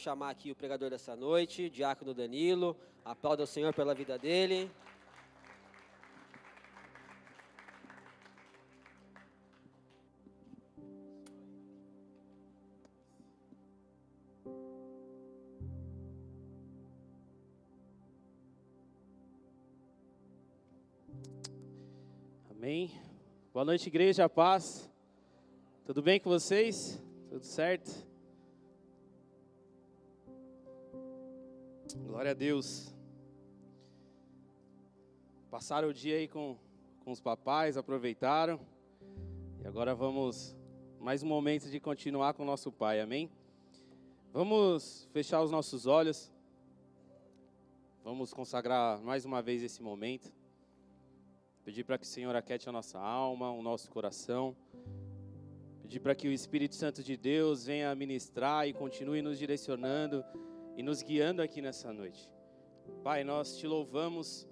chamar aqui o pregador dessa noite, Diácono Danilo. Aplauda o Senhor pela vida dele. Amém. Boa noite, igreja, paz. Tudo bem com vocês? Tudo certo? Glória a Deus. Passaram o dia aí com, com os papais, aproveitaram. E agora vamos mais um momento de continuar com o nosso Pai, amém? Vamos fechar os nossos olhos. Vamos consagrar mais uma vez esse momento. Pedir para que o Senhor aquete a nossa alma, o nosso coração. Pedir para que o Espírito Santo de Deus venha ministrar e continue nos direcionando e nos guiando aqui nessa noite. Pai, nós te louvamos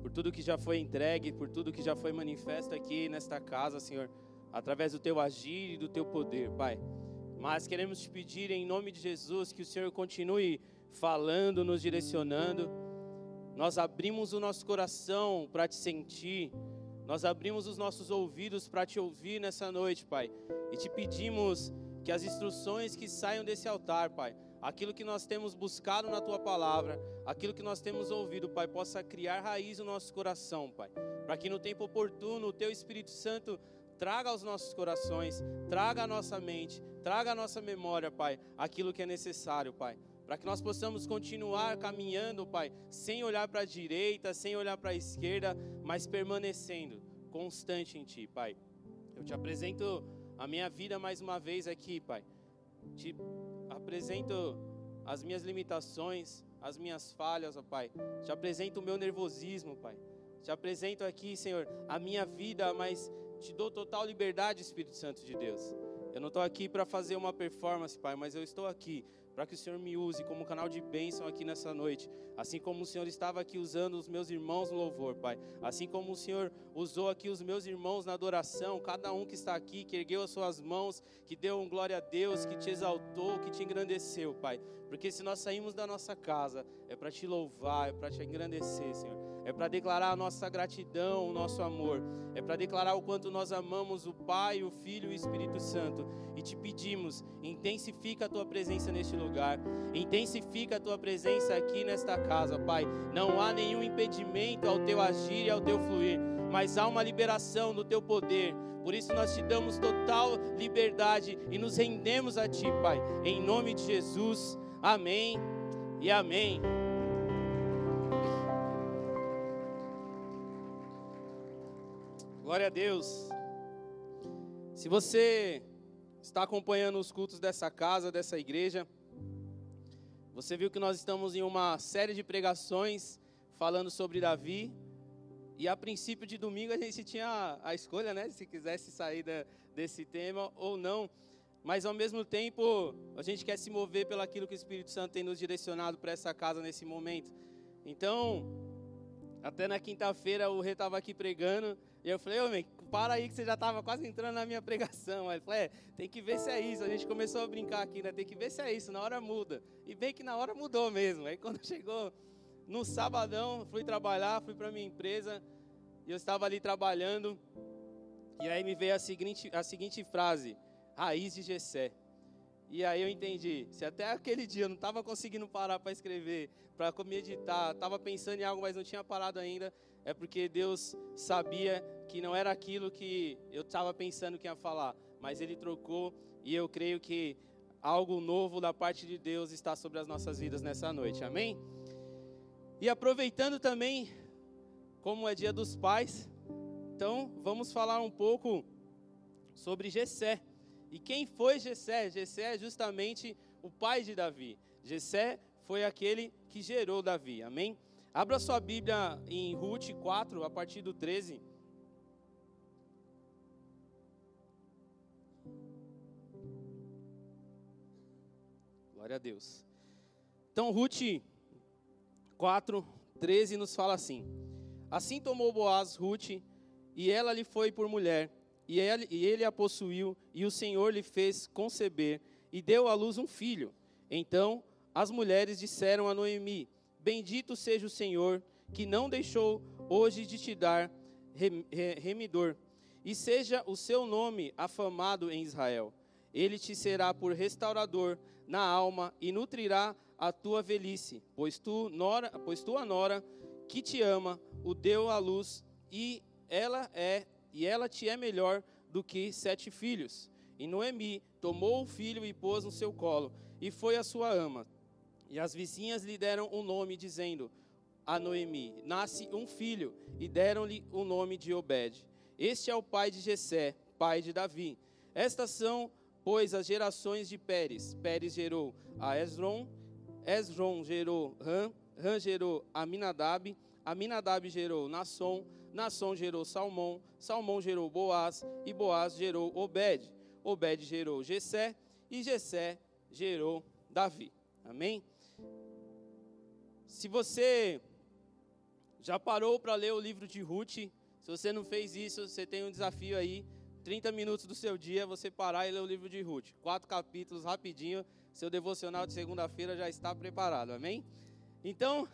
por tudo que já foi entregue, por tudo que já foi manifesto aqui nesta casa, Senhor, através do teu agir e do teu poder, Pai. Mas queremos te pedir em nome de Jesus que o Senhor continue falando, nos direcionando. Nós abrimos o nosso coração para te sentir. Nós abrimos os nossos ouvidos para te ouvir nessa noite, Pai. E te pedimos que as instruções que saiam desse altar, Pai, aquilo que nós temos buscado na tua palavra, aquilo que nós temos ouvido, Pai, possa criar raiz no nosso coração, Pai, para que no tempo oportuno o teu Espírito Santo traga aos nossos corações, traga à nossa mente, traga à nossa memória, Pai, aquilo que é necessário, Pai. Para que nós possamos continuar caminhando, Pai, sem olhar para a direita, sem olhar para a esquerda, mas permanecendo constante em Ti, Pai. Eu te apresento a minha vida mais uma vez aqui, Pai. Te apresento as minhas limitações, as minhas falhas, ó Pai. Te apresento o meu nervosismo, Pai. Te apresento aqui, Senhor, a minha vida, mas te dou total liberdade, Espírito Santo de Deus. Eu não estou aqui para fazer uma performance, Pai, mas eu estou aqui para que o Senhor me use como canal de bênção aqui nessa noite. Assim como o Senhor estava aqui usando os meus irmãos no louvor, Pai. Assim como o Senhor usou aqui os meus irmãos na adoração, cada um que está aqui, que ergueu as suas mãos, que deu um glória a Deus, que te exaltou, que te engrandeceu, Pai. Porque se nós saímos da nossa casa, é para te louvar, é para te engrandecer, Senhor é para declarar a nossa gratidão, o nosso amor, é para declarar o quanto nós amamos o Pai, o Filho e o Espírito Santo. E te pedimos, intensifica a tua presença neste lugar, intensifica a tua presença aqui nesta casa, Pai. Não há nenhum impedimento ao teu agir e ao teu fluir, mas há uma liberação do teu poder. Por isso nós te damos total liberdade e nos rendemos a ti, Pai. Em nome de Jesus. Amém e amém. Glória a Deus. Se você está acompanhando os cultos dessa casa, dessa igreja, você viu que nós estamos em uma série de pregações falando sobre Davi. E a princípio de domingo a gente tinha a escolha, né? Se quisesse sair da, desse tema ou não. Mas ao mesmo tempo, a gente quer se mover pelo aquilo que o Espírito Santo tem nos direcionado para essa casa nesse momento. Então, até na quinta-feira o Rei estava aqui pregando e eu falei, meu, para aí que você já estava quase entrando na minha pregação. Ele falou, é, tem que ver se é isso. A gente começou a brincar aqui, né? Tem que ver se é isso, na hora muda. E bem que na hora mudou mesmo. Aí quando chegou no sabadão, fui trabalhar, fui para minha empresa, e eu estava ali trabalhando, e aí me veio a seguinte, a seguinte frase, raiz de Gessé. E aí eu entendi, se até aquele dia eu não estava conseguindo parar para escrever, para meditar, estava pensando em algo, mas não tinha parado ainda, é porque Deus sabia que não era aquilo que eu estava pensando que ia falar, mas Ele trocou e eu creio que algo novo da parte de Deus está sobre as nossas vidas nessa noite, amém? E aproveitando também, como é dia dos pais, então vamos falar um pouco sobre Jessé. E quem foi Jessé? Jessé é justamente o pai de Davi. Jessé foi aquele que gerou Davi, amém? Abra sua Bíblia em Ruth 4, a partir do 13. Glória a Deus. Então, Ruth 4, 13 nos fala assim: Assim tomou Boaz Ruth, e ela lhe foi por mulher, e ele, e ele a possuiu, e o Senhor lhe fez conceber, e deu à luz um filho. Então as mulheres disseram a Noemi: Bendito seja o Senhor, que não deixou hoje de te dar remidor, e seja o seu nome afamado em Israel. Ele te será por restaurador na alma e nutrirá a tua velhice, pois tu, nora, pois tua nora, que te ama, o deu à luz, e ela é, e ela te é melhor do que sete filhos. E Noemi tomou o filho e pôs no seu colo, e foi a sua ama. E as vizinhas lhe deram o um nome, dizendo a Noemi: Nasce um filho, e deram-lhe o nome de Obed. Este é o pai de Jessé, pai de Davi. Estas são, pois, as gerações de Pérez. Pérez gerou a Esron, Esron gerou Ram, Ram gerou Aminadab, Aminadab gerou Nasson, Nasson gerou Salmão, Salmão gerou Boaz, e Boaz gerou Obed. Obed gerou Jessé, e Jessé gerou Davi. Amém? Se você já parou para ler o livro de Ruth, se você não fez isso, você tem um desafio aí, 30 minutos do seu dia, você parar e ler o livro de Ruth. Quatro capítulos, rapidinho, seu devocional de segunda-feira já está preparado, amém? Então,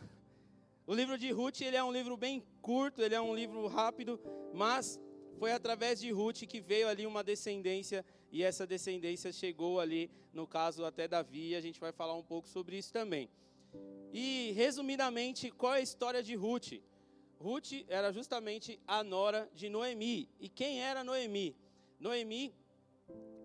o livro de Ruth, ele é um livro bem curto, ele é um livro rápido, mas foi através de Ruth que veio ali uma descendência, e essa descendência chegou ali, no caso até Davi, e a gente vai falar um pouco sobre isso também. E, resumidamente, qual é a história de Ruth? Ruth era justamente a nora de Noemi. E quem era Noemi? Noemi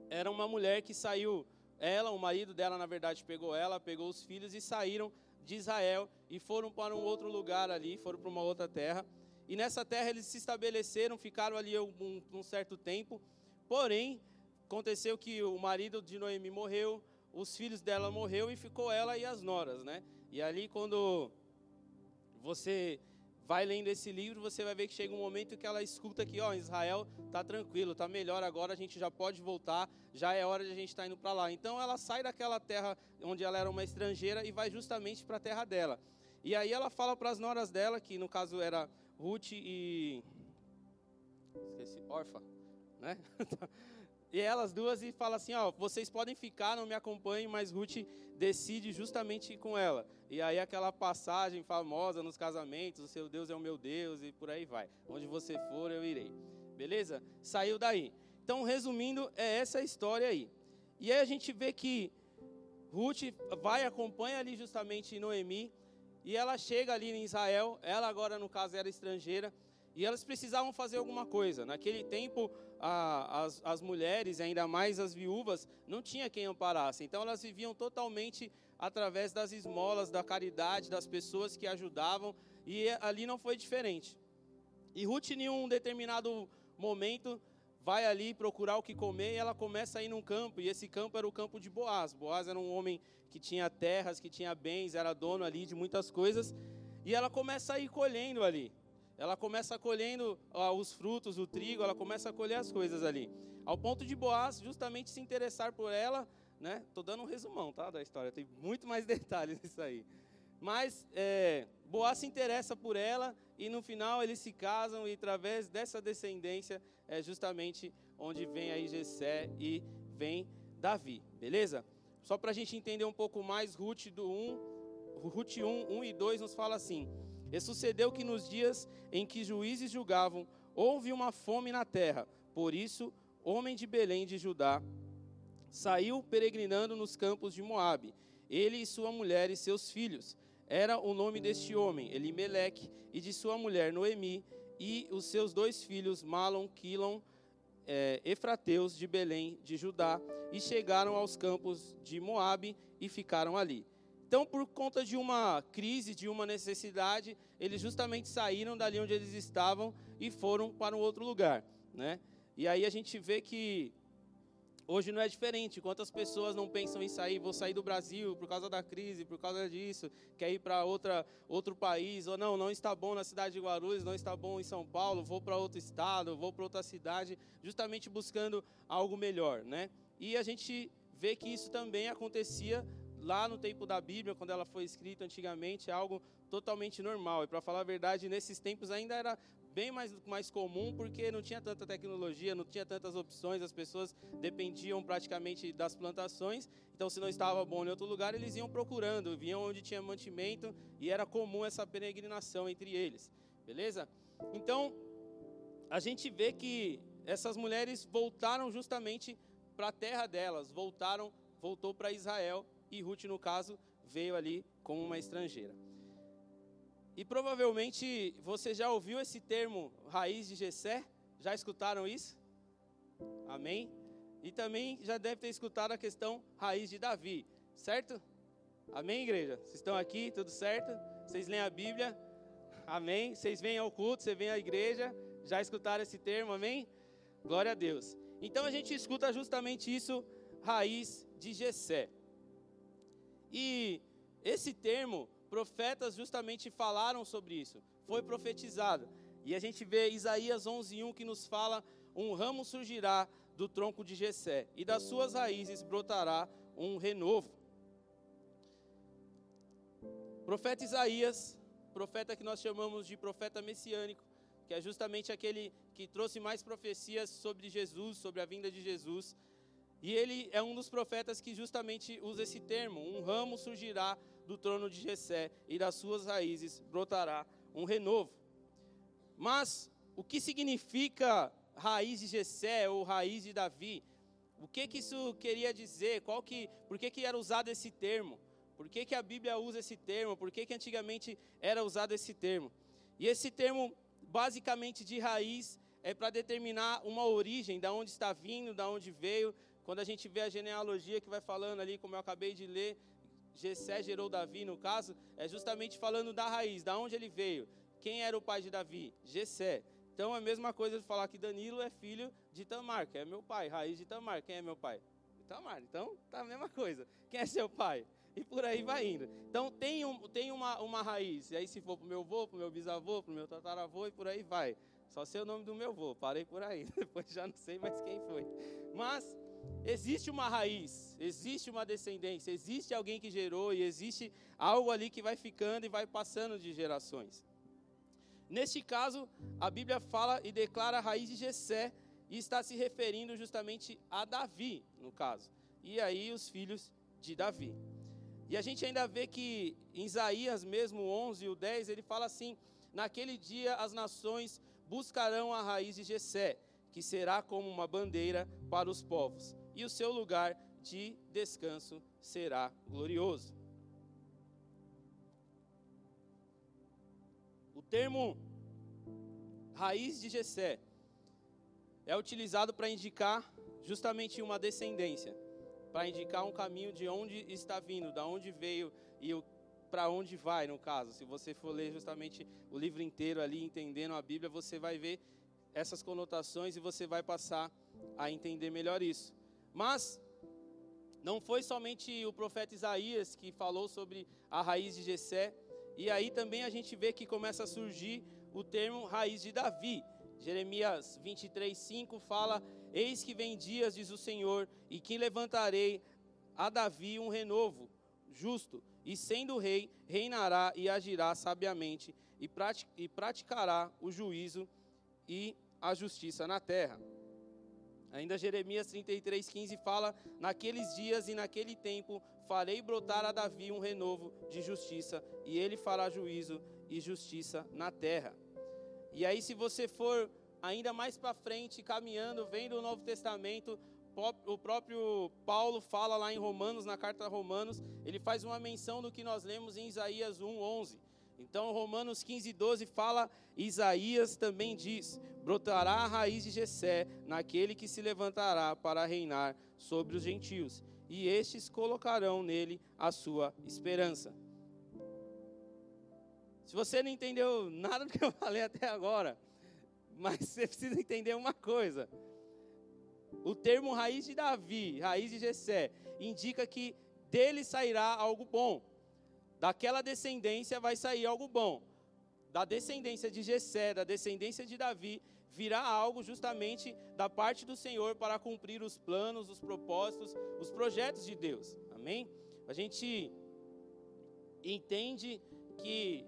era uma mulher que saiu, ela, o marido dela, na verdade, pegou ela, pegou os filhos e saíram de Israel e foram para um outro lugar ali, foram para uma outra terra. E nessa terra eles se estabeleceram, ficaram ali um, um certo tempo. Porém, aconteceu que o marido de Noemi morreu, os filhos dela morreu e ficou ela e as noras, né? E ali, quando você vai lendo esse livro, você vai ver que chega um momento que ela escuta que, ó, Israel tá tranquilo, tá melhor agora, a gente já pode voltar, já é hora de a gente estar tá indo para lá. Então ela sai daquela terra onde ela era uma estrangeira e vai justamente para a terra dela. E aí ela fala para as noras dela, que no caso era Ruth e esqueci, Orfa, né? e elas duas e fala assim, ó, vocês podem ficar, não me acompanhem, mas Ruth decide justamente com ela. E aí aquela passagem famosa nos casamentos, o seu Deus é o meu Deus e por aí vai. Onde você for, eu irei. Beleza? Saiu daí. Então, resumindo, é essa história aí. E aí a gente vê que Ruth vai acompanha ali justamente Noemi e ela chega ali em Israel. Ela agora no caso era estrangeira e elas precisavam fazer alguma coisa. Naquele tempo, a, as, as mulheres, ainda mais as viúvas, não tinha quem amparasse. Então elas viviam totalmente através das esmolas, da caridade, das pessoas que ajudavam, e ali não foi diferente. E Ruth, em um determinado momento, vai ali procurar o que comer e ela começa a ir num campo, e esse campo era o campo de Boaz. Boaz era um homem que tinha terras, que tinha bens, era dono ali de muitas coisas, e ela começa a ir colhendo ali. Ela começa colhendo os frutos, o trigo, ela começa a colher as coisas ali. Ao ponto de Boaz justamente se interessar por ela, né? Tô dando um resumão, tá, da história. Tem muito mais detalhes nisso aí. Mas é, Boaz se interessa por ela e no final eles se casam e através dessa descendência é justamente onde vem aí Jessé e vem Davi, beleza? Só para a gente entender um pouco mais, Ruth do 1, Ruth 1, 1 e 2 nos fala assim: E sucedeu que nos dias em que juízes julgavam, houve uma fome na terra. Por isso, homem de Belém de Judá saiu peregrinando nos campos de Moabe, ele e sua mulher e seus filhos. Era o nome deste homem, Elimeleque, e de sua mulher Noemi, e os seus dois filhos, Malon, Quilon, é, Efrateus de Belém, de Judá, e chegaram aos campos de Moabe e ficaram ali. Então, por conta de uma crise, de uma necessidade, eles justamente saíram dali onde eles estavam e foram para um outro lugar, né? E aí a gente vê que Hoje não é diferente. Quantas pessoas não pensam em sair? Vou sair do Brasil por causa da crise, por causa disso, quer ir para outro país ou não, não está bom na cidade de Guarulhos, não está bom em São Paulo, vou para outro estado, vou para outra cidade, justamente buscando algo melhor, né? E a gente vê que isso também acontecia lá no tempo da Bíblia, quando ela foi escrita antigamente, é algo totalmente normal. E para falar a verdade, nesses tempos ainda era bem mais, mais comum, porque não tinha tanta tecnologia, não tinha tantas opções, as pessoas dependiam praticamente das plantações. Então, se não estava bom em outro lugar, eles iam procurando, vinham onde tinha mantimento e era comum essa peregrinação entre eles. Beleza? Então, a gente vê que essas mulheres voltaram justamente para a terra delas, voltaram, voltou para Israel e Ruth, no caso, veio ali como uma estrangeira. E provavelmente você já ouviu esse termo raiz de Jessé? Já escutaram isso? Amém? E também já deve ter escutado a questão raiz de Davi, certo? Amém, igreja? Vocês estão aqui, tudo certo? Vocês leem a Bíblia? Amém? Vocês vêm ao culto, você vem à igreja? Já escutaram esse termo? Amém? Glória a Deus. Então a gente escuta justamente isso, raiz de Jessé. E esse termo profetas justamente falaram sobre isso. Foi profetizado. E a gente vê Isaías 11:1 que nos fala: "Um ramo surgirá do tronco de Jessé, e das suas raízes brotará um renovo." Profeta Isaías, profeta que nós chamamos de profeta messiânico, que é justamente aquele que trouxe mais profecias sobre Jesus, sobre a vinda de Jesus. E ele é um dos profetas que justamente usa esse termo: um ramo surgirá do trono de Jessé e das suas raízes brotará um renovo. Mas o que significa raiz de Jessé ou raiz de Davi? O que que isso queria dizer? Qual que, por que que era usado esse termo? Por que que a Bíblia usa esse termo? Por que que antigamente era usado esse termo? E esse termo basicamente de raiz é para determinar uma origem, da onde está vindo, da onde veio. Quando a gente vê a genealogia que vai falando ali, como eu acabei de ler, Jessé gerou Davi, no caso, é justamente falando da raiz, da onde ele veio. Quem era o pai de Davi? Jessé. Então é a mesma coisa de falar que Danilo é filho de Tamar, que é meu pai, raiz de Tamar. Quem é meu pai? Tamar. Então tá a mesma coisa. Quem é seu pai? E por aí vai indo. Então tem, um, tem uma, uma raiz. E aí se for pro meu avô, pro meu bisavô, pro meu tataravô e por aí vai. Só sei o nome do meu avô, parei por aí. Depois já não sei mais quem foi. Mas existe uma raiz, existe uma descendência, existe alguém que gerou e existe algo ali que vai ficando e vai passando de gerações. Neste caso, a Bíblia fala e declara a raiz de Jessé e está se referindo justamente a Davi, no caso. E aí os filhos de Davi. E a gente ainda vê que em Isaías mesmo 11, o 10, ele fala assim: Naquele dia as nações buscarão a raiz de Jessé que será como uma bandeira para os povos, e o seu lugar de descanso será glorioso. O termo raiz de Jessé é utilizado para indicar justamente uma descendência, para indicar um caminho de onde está vindo, da onde veio e para onde vai, no caso. Se você for ler justamente o livro inteiro ali, entendendo a Bíblia, você vai ver essas conotações e você vai passar a entender melhor isso. Mas não foi somente o profeta Isaías que falou sobre a raiz de Jessé, e aí também a gente vê que começa a surgir o termo raiz de Davi. Jeremias 23:5 fala: Eis que vem dias, diz o Senhor, e que levantarei a Davi um renovo justo, e sendo rei, reinará e agirá sabiamente, e praticará o juízo e a justiça na terra. Ainda Jeremias 33,15 fala: Naqueles dias e naquele tempo farei brotar a Davi um renovo de justiça, e ele fará juízo e justiça na terra. E aí, se você for ainda mais para frente, caminhando, vendo o Novo Testamento, o próprio Paulo fala lá em Romanos, na carta a Romanos, ele faz uma menção do que nós lemos em Isaías 1:11. Então, Romanos 15, 12 fala, Isaías também diz: brotará a raiz de Jessé naquele que se levantará para reinar sobre os gentios, e estes colocarão nele a sua esperança. Se você não entendeu nada do que eu falei até agora, mas você precisa entender uma coisa. O termo raiz de Davi, raiz de Jessé, indica que dele sairá algo bom. Daquela descendência vai sair algo bom. Da descendência de Jessé, da descendência de Davi, virá algo justamente da parte do Senhor para cumprir os planos, os propósitos, os projetos de Deus. Amém? A gente entende que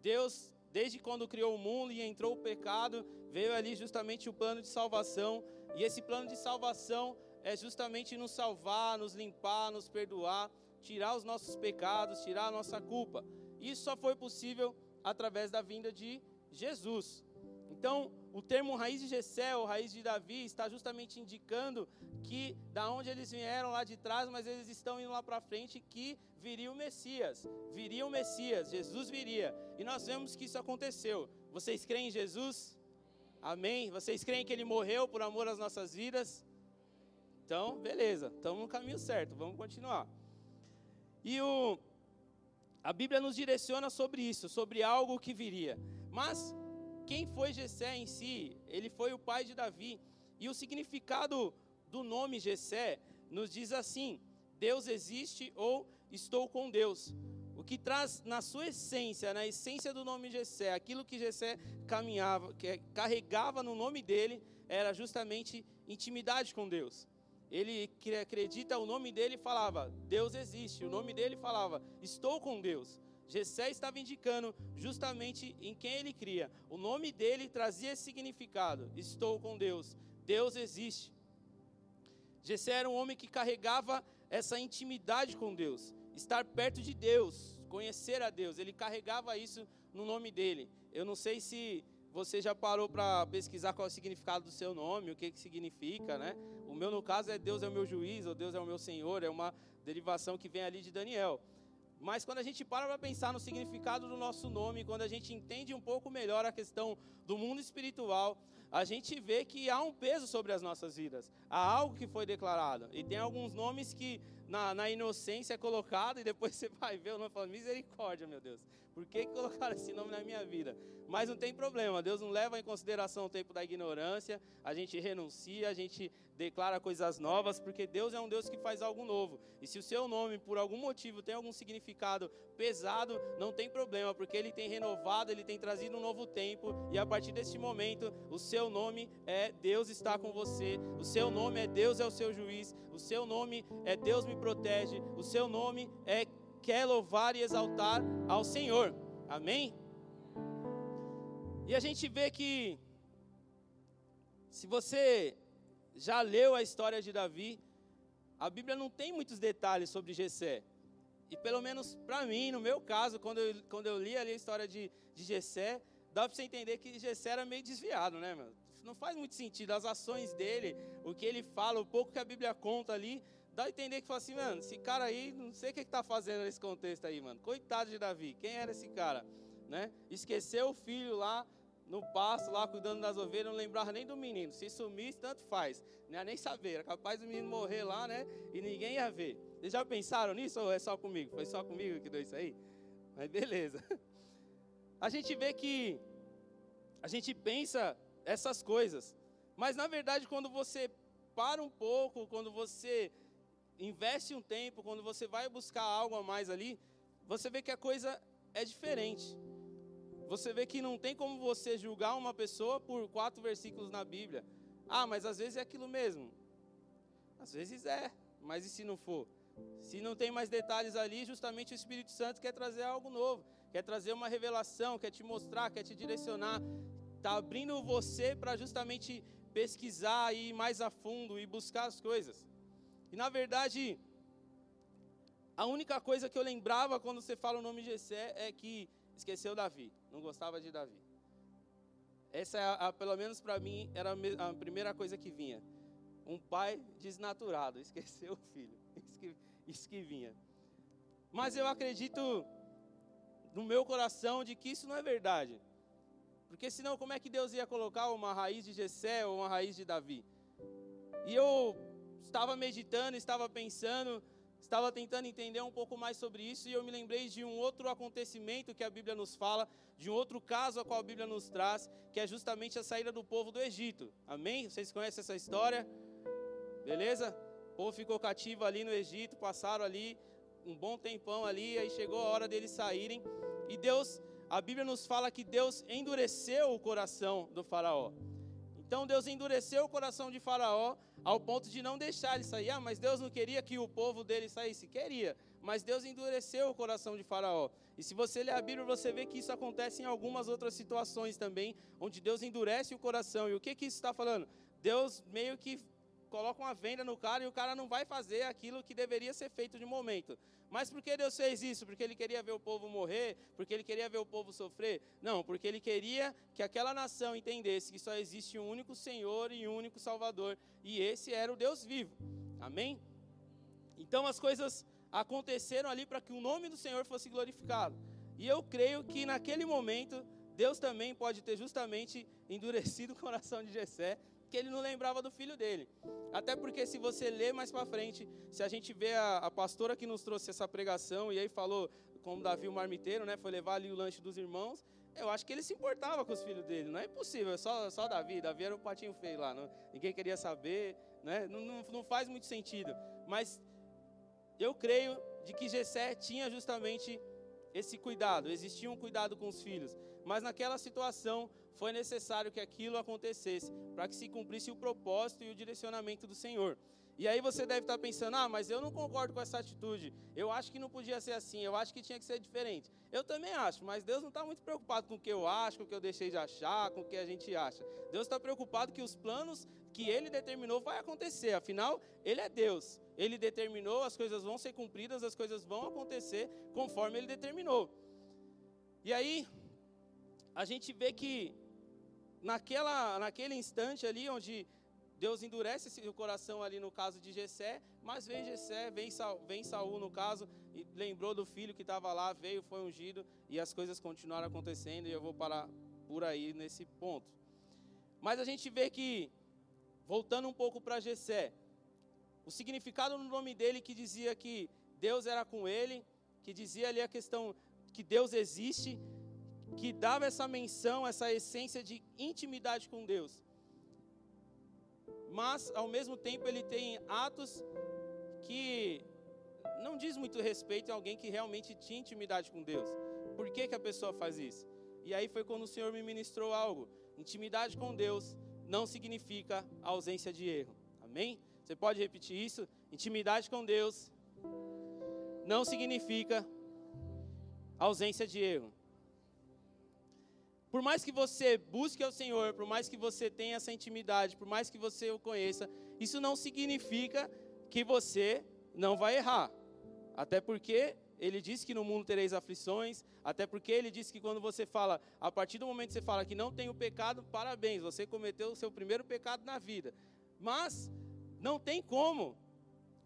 Deus desde quando criou o mundo e entrou o pecado, veio ali justamente o plano de salvação. E esse plano de salvação é justamente nos salvar, nos limpar, nos perdoar, tirar os nossos pecados, tirar a nossa culpa. Isso só foi possível através da vinda de Jesus. Então, o termo raiz de Jessé, ou raiz de Davi, está justamente indicando que da onde eles vieram lá de trás, mas eles estão indo lá para frente, que viria o Messias, viria o Messias, Jesus viria. E nós vemos que isso aconteceu. Vocês creem em Jesus? Amém? Vocês creem que ele morreu por amor às nossas vidas? Então, beleza, estamos no caminho certo, vamos continuar. E o, a Bíblia nos direciona sobre isso, sobre algo que viria. Mas quem foi Jessé em si? Ele foi o pai de Davi. E o significado do nome Jessé nos diz assim: Deus existe ou estou com Deus. O que traz na sua essência, na essência do nome Jessé, aquilo que Jessé caminhava, que carregava no nome dele, era justamente intimidade com Deus. Ele que acredita o nome dele falava, Deus existe. O nome dele falava, estou com Deus. Jessé estava indicando justamente em quem ele cria. O nome dele trazia esse significado: estou com Deus. Deus existe. Jessé era um homem que carregava essa intimidade com Deus, estar perto de Deus, conhecer a Deus. Ele carregava isso no nome dele. Eu não sei se você já parou para pesquisar qual é o significado do seu nome, o que, que significa, né? O meu, no caso, é Deus é o meu juiz, ou Deus é o meu Senhor, é uma derivação que vem ali de Daniel. Mas quando a gente para para pensar no significado do nosso nome, quando a gente entende um pouco melhor a questão do mundo espiritual, a gente vê que há um peso sobre as nossas vidas. Há algo que foi declarado. E tem alguns nomes que na, na inocência é colocado e depois você vai ver o nome e fala, misericórdia, meu Deus. Por que, colocaram esse nome na minha vida? Mas não tem problema, Deus não leva em consideração o tempo da ignorância, a gente renuncia, a gente declara coisas novas, porque Deus é um Deus que faz algo novo. E se o seu nome, por algum motivo, tem algum significado pesado, não tem problema, porque Ele tem renovado, Ele tem trazido um novo tempo, e a partir deste momento, o seu nome é Deus está com você, o seu nome é Deus é o seu juiz, o seu nome é Deus me protege, o seu nome é quer louvar e exaltar ao Senhor. Amém? E a gente vê que, se você já leu a história de Davi, a Bíblia não tem muitos detalhes sobre Jessé. E pelo menos para mim, no meu caso, quando eu, quando eu li ali a história de, de Jessé, dá para você entender que Jessé era meio desviado, né, meu? Não faz muito sentido as ações dele, o que ele fala, o pouco que a Bíblia conta ali, dá a entender que fala assim, mano, esse cara aí, não sei o que está fazendo nesse contexto aí, mano. Coitado de Davi, quem era esse cara? Né? Esqueceu o filho lá no pasto, lá cuidando das ovelhas, não lembrava nem do menino. Se sumisse, tanto faz. Não ia nem saber. Era capaz do menino morrer lá, né? E ninguém ia ver. Vocês já pensaram nisso ou é só comigo? Foi só comigo que deu isso aí? Mas beleza. A gente vê que a gente pensa essas coisas. Mas na verdade, quando você para um pouco, quando você investe um tempo, quando você vai buscar algo a mais ali, você vê que a coisa é diferente. Você vê que não tem como você julgar uma pessoa por quatro versículos na Bíblia. Ah, mas às vezes é aquilo mesmo. Às vezes é, mas e se não for? Se não tem mais detalhes ali, justamente o Espírito Santo quer trazer algo novo, quer trazer uma revelação, quer te mostrar, quer te direcionar, está abrindo você para justamente pesquisar e ir mais a fundo e buscar as coisas. E na verdade, a única coisa que eu lembrava quando você fala o nome de Jessé é que esqueceu Davi, não gostava de Davi. Essa, é a, a, pelo menos para mim, era a primeira coisa que vinha. Um pai desnaturado, esqueceu o filho. Isso que, isso que vinha. Mas eu acredito no meu coração de que isso não é verdade. Porque senão como é que Deus ia colocar uma raiz de Jessé ou uma raiz de Davi? E eu estava meditando, estava pensando, estava tentando entender um pouco mais sobre isso e eu me lembrei de um outro acontecimento que a Bíblia nos fala, de um outro caso a qual a Bíblia nos traz, que é justamente a saída do povo do Egito. Amém? Vocês conhecem essa história? Beleza? O povo ficou cativo ali no Egito, passaram ali um bom tempão ali, aí chegou a hora deles saírem. E Deus, a Bíblia nos fala que Deus endureceu o coração do faraó. Então Deus endureceu o coração de Faraó ao ponto de não deixar ele sair. Ah, mas Deus não queria que o povo dele saísse? Queria. mas Deus endureceu o coração de Faraó. E se você ler a Bíblia, você vê que isso acontece em algumas outras situações também, onde Deus endurece o coração. E o que, que isso está falando? Deus meio que coloca uma venda no cara e o cara não vai fazer aquilo que deveria ser feito de momento. Mas por que Deus fez isso? Porque ele queria ver o povo morrer? Porque ele queria ver o povo sofrer? Não, porque ele queria que aquela nação entendesse que só existe um único Senhor e um único Salvador, e esse era o Deus vivo. Amém? Então as coisas aconteceram ali para que o nome do Senhor fosse glorificado. E eu creio que naquele momento Deus também pode ter justamente endurecido o coração de Jessé que ele não lembrava do filho dele. Até porque se você ler mais para frente, se a gente vê a, a, pastora que nos trouxe essa pregação e aí falou como Davi o marmiteiro, né, foi levar ali o lanche dos irmãos, eu acho que ele se importava com os filhos dele. Não é impossível, é só, só Davi. Davi era o patinho feio lá, não, ninguém queria saber, né? Não, não, não faz muito sentido. Mas eu creio de que Jessé tinha justamente esse cuidado, existia um cuidado com os filhos. Mas naquela situação foi necessário que aquilo acontecesse para que se cumprisse o propósito e o direcionamento do Senhor. E aí você deve estar pensando: ah, mas eu não concordo com essa atitude. Eu acho que não podia ser assim. Eu acho que tinha que ser diferente. Eu também acho, mas Deus não está muito preocupado com o que eu acho, com o que eu deixei de achar, com o que a gente acha. Deus está preocupado que os planos que Ele determinou vai acontecer. Afinal, Ele é Deus. Ele determinou, as coisas vão ser cumpridas, as coisas vão acontecer conforme Ele determinou. E aí a gente vê que naquela, naquele instante ali onde Deus endurece o coração ali no caso de Jessé, mas vem Jessé, vem, Saul, vem Saul no caso, e lembrou do filho que estava lá, veio, foi ungido, e as coisas continuaram acontecendo, e eu vou parar por aí nesse ponto. Mas a gente vê que, voltando um pouco para Jessé, o significado no nome dele que dizia que Deus era com ele, que dizia ali a questão que Deus existe, que dava essa menção, essa essência de intimidade com Deus. Mas, ao mesmo tempo, ele tem atos que não diz muito respeito a alguém que realmente tinha intimidade com Deus. Por que, que a pessoa faz isso? E aí foi quando o Senhor me ministrou algo. Intimidade com Deus não significa ausência de erro. Amém? Você pode repetir isso? Intimidade com Deus não significa ausência de erro. Por mais que você busque ao Senhor, por mais que você tenha essa intimidade, por mais que você o conheça, isso não significa que você não vai errar. Até porque ele disse que no mundo tereis aflições, até porque ele disse que quando você fala, a partir do momento que você fala que não tem o pecado, parabéns, você cometeu o seu primeiro pecado na vida. Mas não tem como.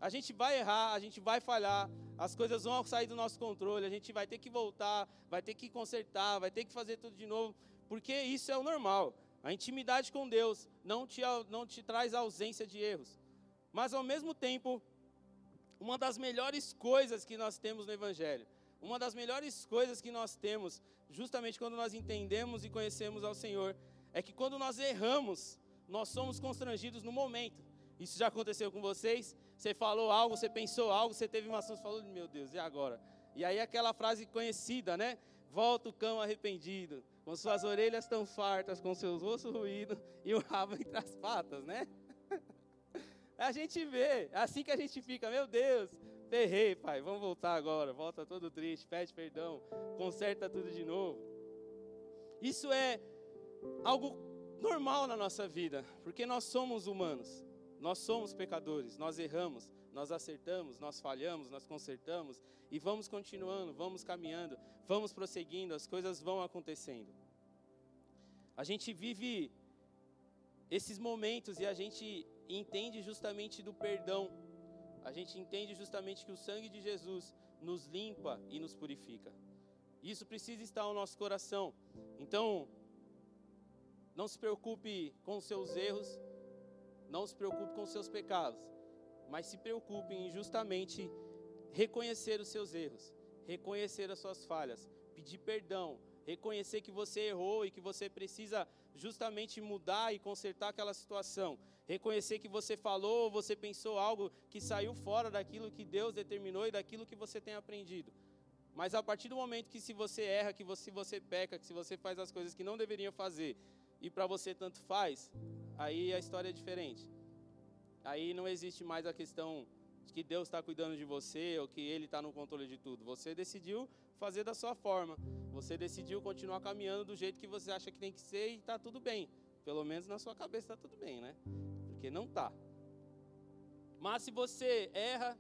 A gente vai errar, a gente vai falhar, as coisas vão sair do nosso controle, a gente vai ter que voltar, vai ter que consertar, vai ter que fazer tudo de novo, porque isso é o normal. A intimidade com Deus não te, não te traz ausência de erros. Mas ao mesmo tempo, uma das melhores coisas que nós temos no Evangelho, uma das melhores coisas que nós temos, justamente quando nós entendemos e conhecemos ao Senhor, é que quando nós erramos, nós somos constrangidos no momento. Isso já aconteceu com vocês? Você falou algo, você pensou algo, você teve uma ação, você falou, meu Deus, e agora? E aí aquela frase conhecida, né? Volta o cão arrependido, com suas orelhas tão fartas, com seus ossos ruídos e o rabo entre as patas, né? A gente vê, é assim que a gente fica, meu Deus, ferrei, pai, vamos voltar agora, volta todo triste, pede perdão, conserta tudo de novo. Isso é algo normal na nossa vida, porque nós somos humanos. Nós somos pecadores, nós erramos, nós acertamos, nós falhamos, nós consertamos e vamos continuando, vamos caminhando, vamos prosseguindo, as coisas vão acontecendo. A gente vive esses momentos e a gente entende justamente do perdão. A gente entende justamente que o sangue de Jesus nos limpa e nos purifica. Isso precisa estar no nosso coração. Então, não se preocupe com os seus erros, não se preocupe com seus pecados, mas se preocupe em justamente reconhecer os seus erros, reconhecer as suas falhas, pedir perdão, reconhecer que você errou e que você precisa justamente mudar e consertar aquela situação. Reconhecer que você falou ou você pensou algo que saiu fora daquilo que Deus determinou e daquilo que você tem aprendido. Mas a partir do momento que se você erra, que você, se você peca, que se você faz as coisas que não deveria fazer e para você tanto faz, aí a história é diferente. Aí não existe mais a questão que Deus está cuidando de você ou que Ele está no controle de tudo. Você decidiu fazer da sua forma. Você decidiu continuar caminhando do jeito que você acha que tem que ser e está tudo bem. Pelo menos na sua cabeça está tudo bem, né? Porque não está. Mas se você erra,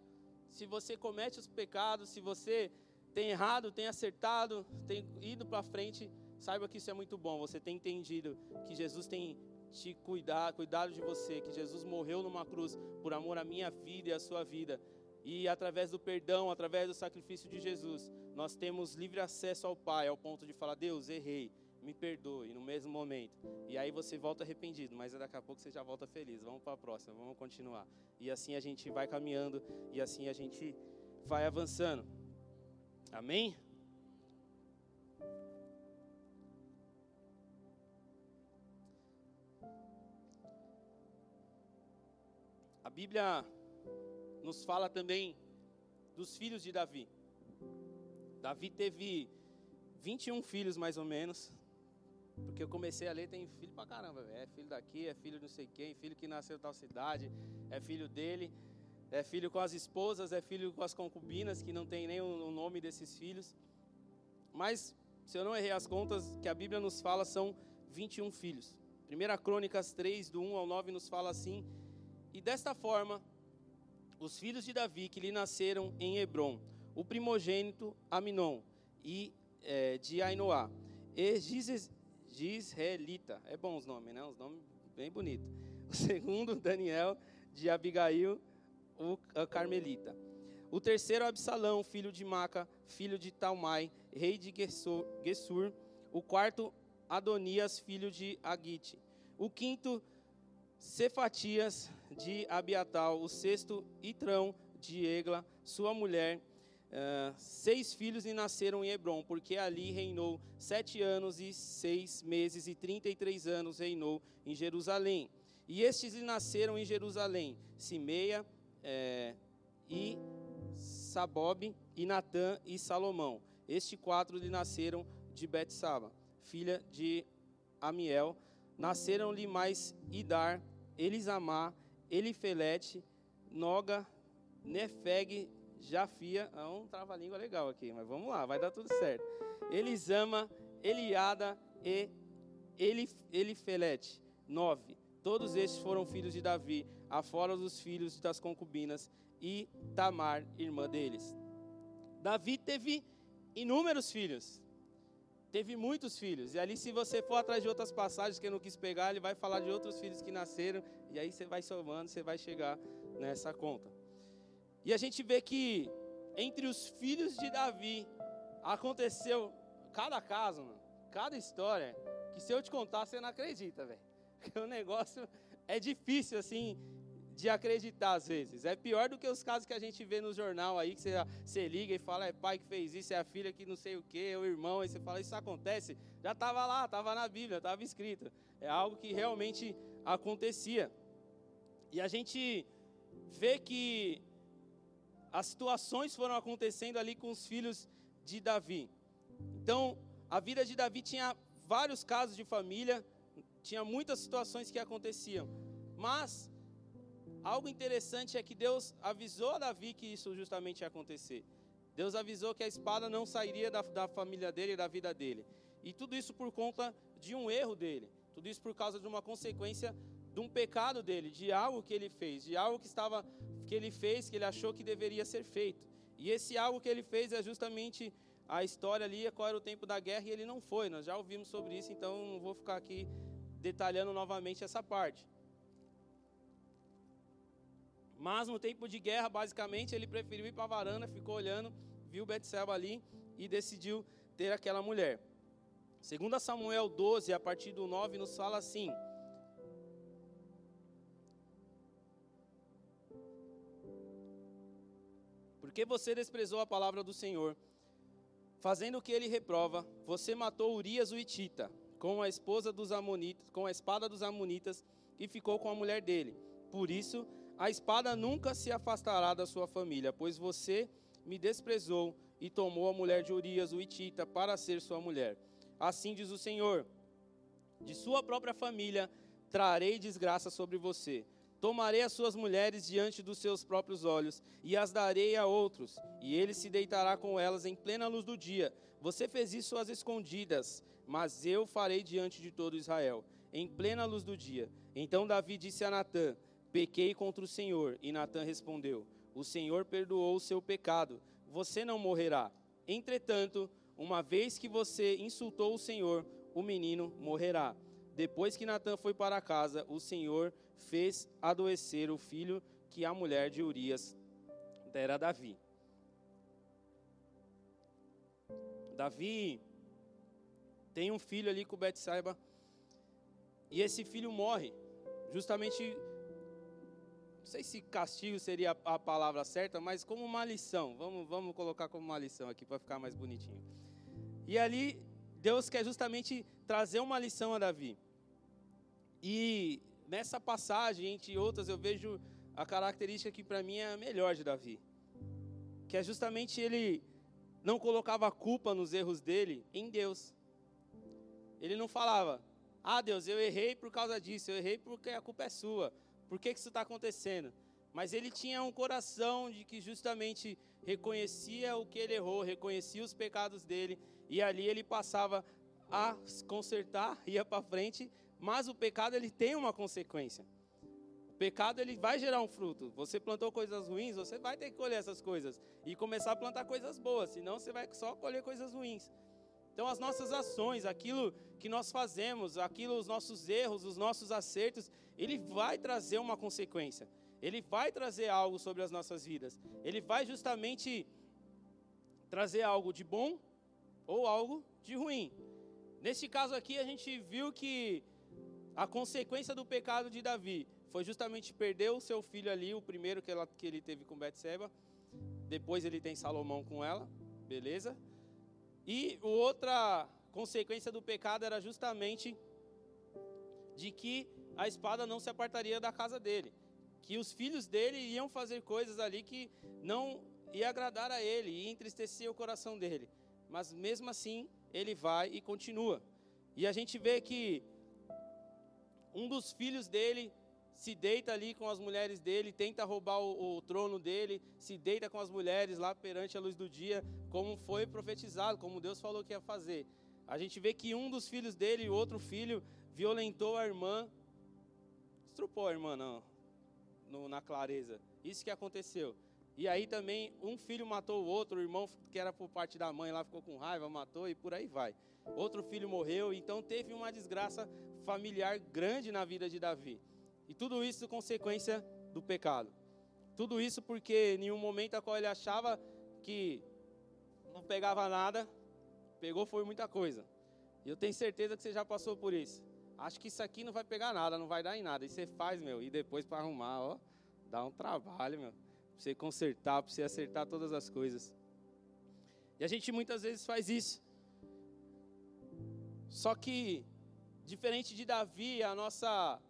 se você comete os pecados, se você tem errado, tem acertado, tem ido para frente, saiba que isso é muito bom. Você tem entendido que Jesus tem te cuidar, cuidado de você, que Jesus morreu numa cruz por amor à minha vida e à sua vida. E através do perdão, através do sacrifício de Jesus, nós temos livre acesso ao Pai, ao ponto de falar: Deus, errei, me perdoe, no mesmo momento. E aí você volta arrependido, mas daqui a pouco você já volta feliz. Vamos para a próxima, vamos continuar. E assim a gente vai caminhando, e assim a gente vai avançando. Amém? Bíblia nos fala também dos filhos de Davi. Davi teve 21 filhos mais ou menos. Porque eu comecei a ler, tem filho pra caramba, é filho daqui, é filho não sei quem, filho que nasceu em tal cidade, é filho dele, é filho com as esposas, é filho com as concubinas, que não tem nem o nome desses filhos. Mas, se eu não errei as contas, que a Bíblia nos fala são 21 filhos. 1 Crônicas 3, do 1 ao 9, nos fala assim: E desta forma, os filhos de Davi que lhe nasceram em Hebron, o primogênito Aminon, e é, de Ainoá, e Gisraelita, é bom os nomes, né? Os nomes bem bonitos. O segundo, Daniel, de Abigail, o Carmelita. O terceiro, Absalão, filho de Maca, filho de Talmai, rei de Gesur. O quarto, Adonias, filho de Agite. O quinto, Cefatias, de Abiatal. O sexto, Itrão, de Egla, sua mulher. Uh, seis filhos lhe nasceram em Hebron, porque ali reinou sete anos e seis meses, e trinta e três anos reinou em Jerusalém. E estes lhe nasceram em Jerusalém, Simeia é, e Sabob, e Natã e Salomão. Estes quatro lhe nasceram de Betsaba, filha de Amiel. Nasceram-lhe mais Idar, Elisamá, Elifelete, Noga, Nefeg, Jafia. É um trava-língua legal aqui, mas vamos lá, vai dar tudo certo. Elisama, Eliada e Elif, Elifelete. Nove. Todos estes foram filhos de Davi, afora dos filhos das concubinas e Tamar, irmã deles. Davi teve inúmeros filhos. Teve muitos filhos. E ali, se você for atrás de outras passagens que eu não quis pegar, ele vai falar de outros filhos que nasceram. E aí você vai somando, você vai chegar nessa conta. E a gente vê que entre os filhos de Davi aconteceu cada caso, mano, cada história, que se eu te contar, você não acredita, velho. O negócio é difícil, assim, de acreditar às vezes. É pior do que os casos que a gente vê no jornal aí, que você, você liga e fala, é pai que fez isso, é a filha que não sei o que, é o irmão, aí você fala, isso acontece. Já estava lá, estava na Bíblia, estava escrito. É algo que realmente acontecia. E a gente vê que as situações foram acontecendo ali com os filhos de Davi. Então, a vida de Davi tinha vários casos de família, tinha muitas situações que aconteciam. Mas algo interessante é que Deus avisou a Davi que isso justamente ia acontecer. Deus avisou que a espada não sairia da, da família dele e da vida dele. E tudo isso por conta de um erro dele. Tudo isso por causa de uma consequência de um pecado dele, de algo que ele fez, de algo que estava que ele fez, que ele achou que deveria ser feito. E esse algo que ele fez é justamente a história ali, qual era o tempo da guerra, e ele não foi. Nós já ouvimos sobre isso, então não vou ficar aqui detalhando novamente essa parte. Mas no tempo de guerra, basicamente, ele preferiu ir para a varanda, ficou olhando, viu Betseba ali e decidiu ter aquela mulher. Segundo Samuel 12, a partir do 9, nos fala assim: Porque você desprezou a palavra do Senhor, fazendo o que ele reprova, você matou Urias o Itita, com a esposa dos amonitas, com a espada dos amonitas, e ficou com a mulher dele. Por isso, a espada nunca se afastará da sua família, pois você me desprezou e tomou a mulher de Urias o Itita para ser sua mulher. Assim diz o Senhor: De sua própria família trarei desgraça sobre você Tomarei as suas mulheres diante dos seus próprios olhos e as darei a outros, e ele se deitará com elas em plena luz do dia. Você fez isso às escondidas, mas eu farei diante de todo Israel, em plena luz do dia. Então Davi disse a Natã: Pequei contra o Senhor. E Natã respondeu: O Senhor perdoou o seu pecado, você não morrerá. Entretanto, uma vez que você insultou o Senhor, o menino morrerá. Depois que Natã foi para casa, o Senhor fez adoecer o filho que a mulher de Urias dera a Davi. Davi tem um filho ali com Betsaiba e esse filho morre, justamente não sei se castigo seria a palavra certa, mas como uma lição. Vamos, vamos colocar como uma lição aqui para ficar mais bonitinho. E ali Deus quer justamente trazer uma lição a Davi. E nessa passagem, entre outras, eu vejo a característica que para mim é a melhor de Davi, que é justamente ele não colocava culpa nos erros dele em Deus. Ele não falava: "Ah, Deus, eu errei por causa disso, eu errei porque a culpa é sua. Por que, que isso está acontecendo?" Mas ele tinha um coração de que justamente reconhecia o que ele errou, reconhecia os pecados dele, e ali ele passava a consertar, ia para frente mas o pecado ele tem uma consequência. O pecado ele vai gerar um fruto. Você plantou coisas ruins, você vai ter que colher essas coisas e começar a plantar coisas boas, senão você vai só colher coisas ruins. Então as nossas ações, aquilo que nós fazemos, aquilo os nossos erros, os nossos acertos, ele vai trazer uma consequência. Ele vai trazer algo sobre as nossas vidas. Ele vai justamente trazer algo de bom ou algo de ruim. Nesse caso aqui a gente viu que a consequência do pecado de Davi foi justamente perder o seu filho ali, o primeiro que, ela, que ele teve com Betseba. Depois ele tem Salomão com ela, beleza? E outra consequência do pecado era justamente de que a espada não se apartaria da casa dele, que os filhos dele iam fazer coisas ali que não ia agradar a ele, ia entristecer o coração dele. Mas mesmo assim, ele vai e continua. E a gente vê que um dos filhos dele se deita ali com as mulheres dele, tenta roubar o, o, trono dele, se deita com as mulheres lá perante a luz do dia, como foi profetizado, como Deus falou que ia fazer. A gente vê que um dos filhos dele, o outro filho, violentou a irmã, estrupou a irmã não, no, na clareza. Isso que aconteceu. E aí também um filho matou o outro, o irmão que era por parte da mãe lá ficou com raiva, matou e por aí vai. Outro filho morreu, então teve uma desgraça familiar grande na vida de Davi. E tudo isso consequência do pecado. Tudo isso porque em um momento a qual ele achava que não pegava nada, pegou foi muita coisa. E eu tenho certeza que você já passou por isso. Acho que isso aqui não vai pegar nada, não vai dar em nada. E você faz, meu, e depois para arrumar, ó, dá um trabalho, meu. Pra você consertar, para você acertar todas as coisas. E a gente muitas vezes faz isso. Só que Diferente de Davi, a nossa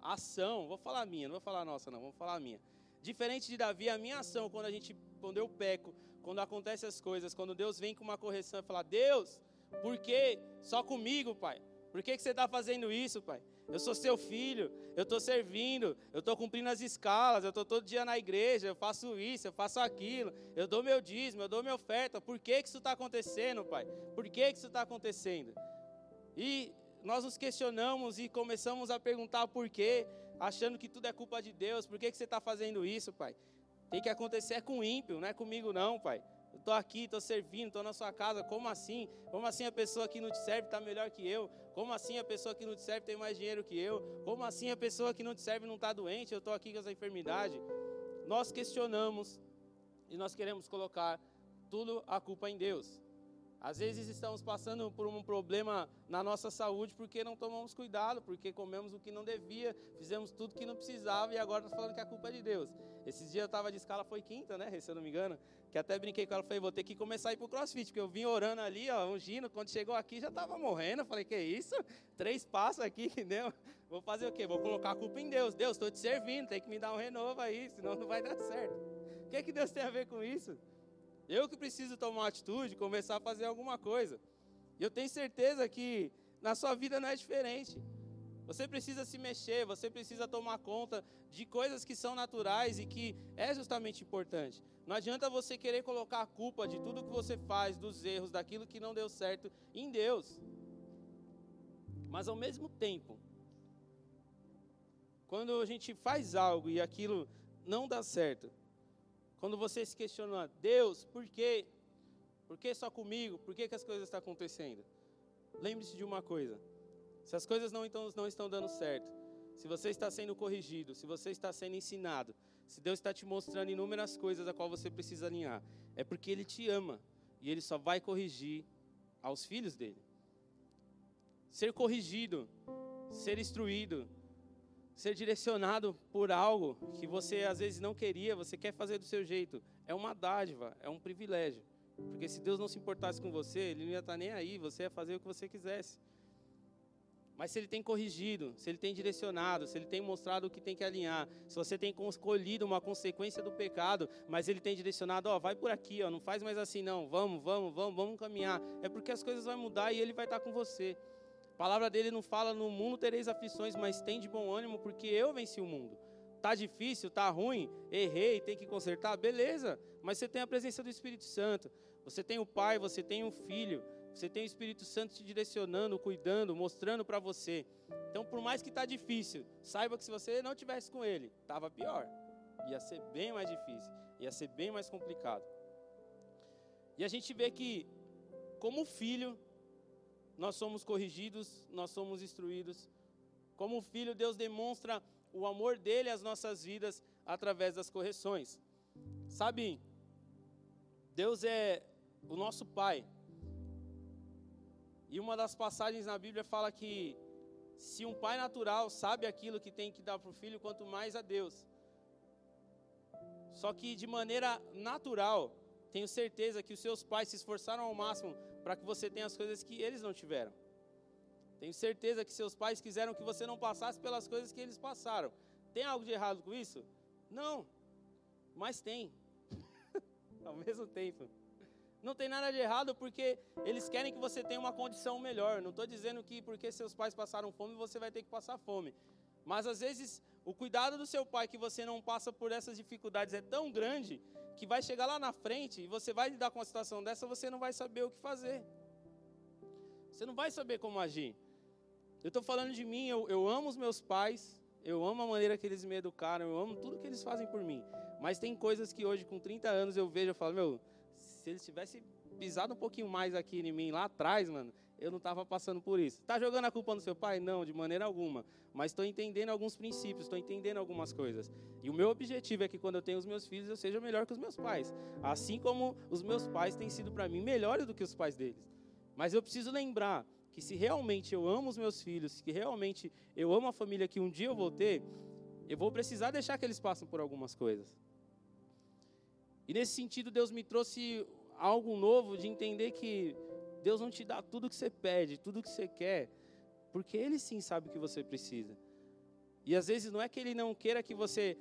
ação, vou falar a minha, não vou falar a nossa não, vou falar a minha. Diferente de Davi, a minha ação quando a gente, quando eu peco, quando acontecem as coisas, quando Deus vem com uma correção e fala, Deus, por que só comigo, Pai? Por que, que você está fazendo isso, Pai? Eu sou seu filho, eu estou servindo, eu estou cumprindo as escalas, eu estou todo dia na igreja, eu faço isso, eu faço aquilo, eu dou meu dízimo, eu dou minha oferta. Por que, que isso está acontecendo, Pai? Por que, que isso está acontecendo? E nós nos questionamos e começamos a perguntar por quê, achando que tudo é culpa de Deus. Por que, que você está fazendo isso, pai? Tem que acontecer com o ímpio, não é comigo não, pai. Eu estou aqui, estou servindo, estou na sua casa. Como assim? Como assim a pessoa que não te serve está melhor que eu? Como assim a pessoa que não te serve tem mais dinheiro que eu? Como assim a pessoa que não te serve não está doente? Eu estou aqui com essa enfermidade. Nós questionamos e nós queremos colocar tudo a culpa em Deus. Às vezes estamos passando por um problema na nossa saúde porque não tomamos cuidado, porque comemos o que não devia, fizemos tudo que não precisava e agora está falando que a culpa é de Deus. Esses dias eu estava de escala, foi quinta, né? Se eu não me engano, que até brinquei com ela, falei, vou ter que começar a ir para o crossfit, porque eu vim orando ali, ó, ungindo, quando chegou aqui já estava morrendo. Falei, que isso? Três passos aqui, deu. Vou fazer o quê? Vou colocar a culpa em Deus. Deus, estou te servindo, tem que me dar um renovo aí, senão não vai dar certo. O que, é que Deus tem a ver com isso? Eu que preciso tomar uma atitude, começar a fazer alguma coisa. E eu tenho certeza que na sua vida não é diferente. Você precisa se mexer, você precisa tomar conta de coisas que são naturais e que é justamente importante. Não adianta você querer colocar a culpa de tudo que você faz, dos erros, daquilo que não deu certo em Deus. Mas ao mesmo tempo, quando a gente faz algo e aquilo não dá certo, quando você se questiona, Deus, por quê? Por que só comigo? Por que, que as coisas estão acontecendo? Lembre-se de uma coisa: se as coisas não, então, não estão dando certo, se você está sendo corrigido, se você está sendo ensinado, se Deus está te mostrando inúmeras coisas a qual você precisa alinhar, é porque Ele te ama e Ele só vai corrigir aos filhos dele. Ser corrigido, ser instruído, ser direcionado por algo que você às vezes não queria, você quer fazer do seu jeito, é uma dádiva, é um privilégio. Porque se Deus não se importasse com você, Ele não ia estar nem aí, você ia fazer o que você quisesse. Mas se ele tem corrigido, se ele tem direcionado, se ele tem mostrado o que tem que alinhar, se você tem escolhido uma consequência do pecado, mas ele tem direcionado, ó, vai por aqui, ó, não faz mais assim não, vamos, vamos, vamos, vamos caminhar. É porque as coisas vão mudar e ele vai estar com você. A palavra dele não fala no mundo tereis aflições, mas tem de bom ânimo porque eu venci o mundo. Tá difícil, tá ruim, errei, tem que consertar, beleza. Mas você tem a presença do Espírito Santo. Você tem o Pai, você tem o Filho. Você tem o Espírito Santo te direcionando, cuidando, mostrando para você. Então, por mais que está difícil, saiba que se você não tivesse com Ele, estava pior. Ia ser bem mais difícil, ia ser bem mais complicado. E a gente vê que, como filho, nós somos corrigidos, nós somos instruídos. Como filho, Deus demonstra o amor dele às nossas vidas através das correções. Sabe, Deus é o nosso Pai. E uma das passagens na Bíblia fala que se um pai natural sabe aquilo que tem que dar para o filho, quanto mais a Deus. Só que de maneira natural, tenho certeza que os seus pais se esforçaram ao máximo para que você tenha as coisas que eles não tiveram. Tenho certeza que seus pais quiseram que você não passasse pelas coisas que eles passaram. Tem algo de errado com isso? Não. Mas tem. ao mesmo tempo. Não tem nada de errado porque eles querem que você tenha uma condição melhor. Não estou dizendo que porque seus pais passaram fome você vai ter que passar fome. Mas às vezes o cuidado do seu pai que você não passa por essas dificuldades é tão grande que vai chegar lá na frente e você vai lidar com uma situação dessa, você não vai saber o que fazer. Você não vai saber como agir. Eu estou falando de mim, eu, eu amo os meus pais, eu amo a maneira que eles me educaram, eu amo tudo que eles fazem por mim. Mas tem coisas que hoje, com 30 anos, eu vejo e falo, meu, se eles tivessem pisado um pouquinho mais aqui em mim lá atrás, mano, eu não estava passando por isso. Tá jogando a culpa no seu pai? Não, de maneira alguma. Mas estou entendendo alguns princípios, estou entendendo algumas coisas. E o meu objetivo é que quando eu tenho os meus filhos, eu seja melhor que os meus pais. Assim como os meus pais têm sido para mim melhores do que os pais deles. Mas eu preciso lembrar que se realmente eu amo os meus filhos, se realmente eu amo a família que um dia eu vou ter, eu vou precisar deixar que eles passem por algumas coisas. E nesse sentido, Deus me trouxe algo novo de entender que Deus não te dá tudo que você pede, tudo que você quer, porque Ele sim sabe o que você precisa. E às vezes não é que Ele não queira que você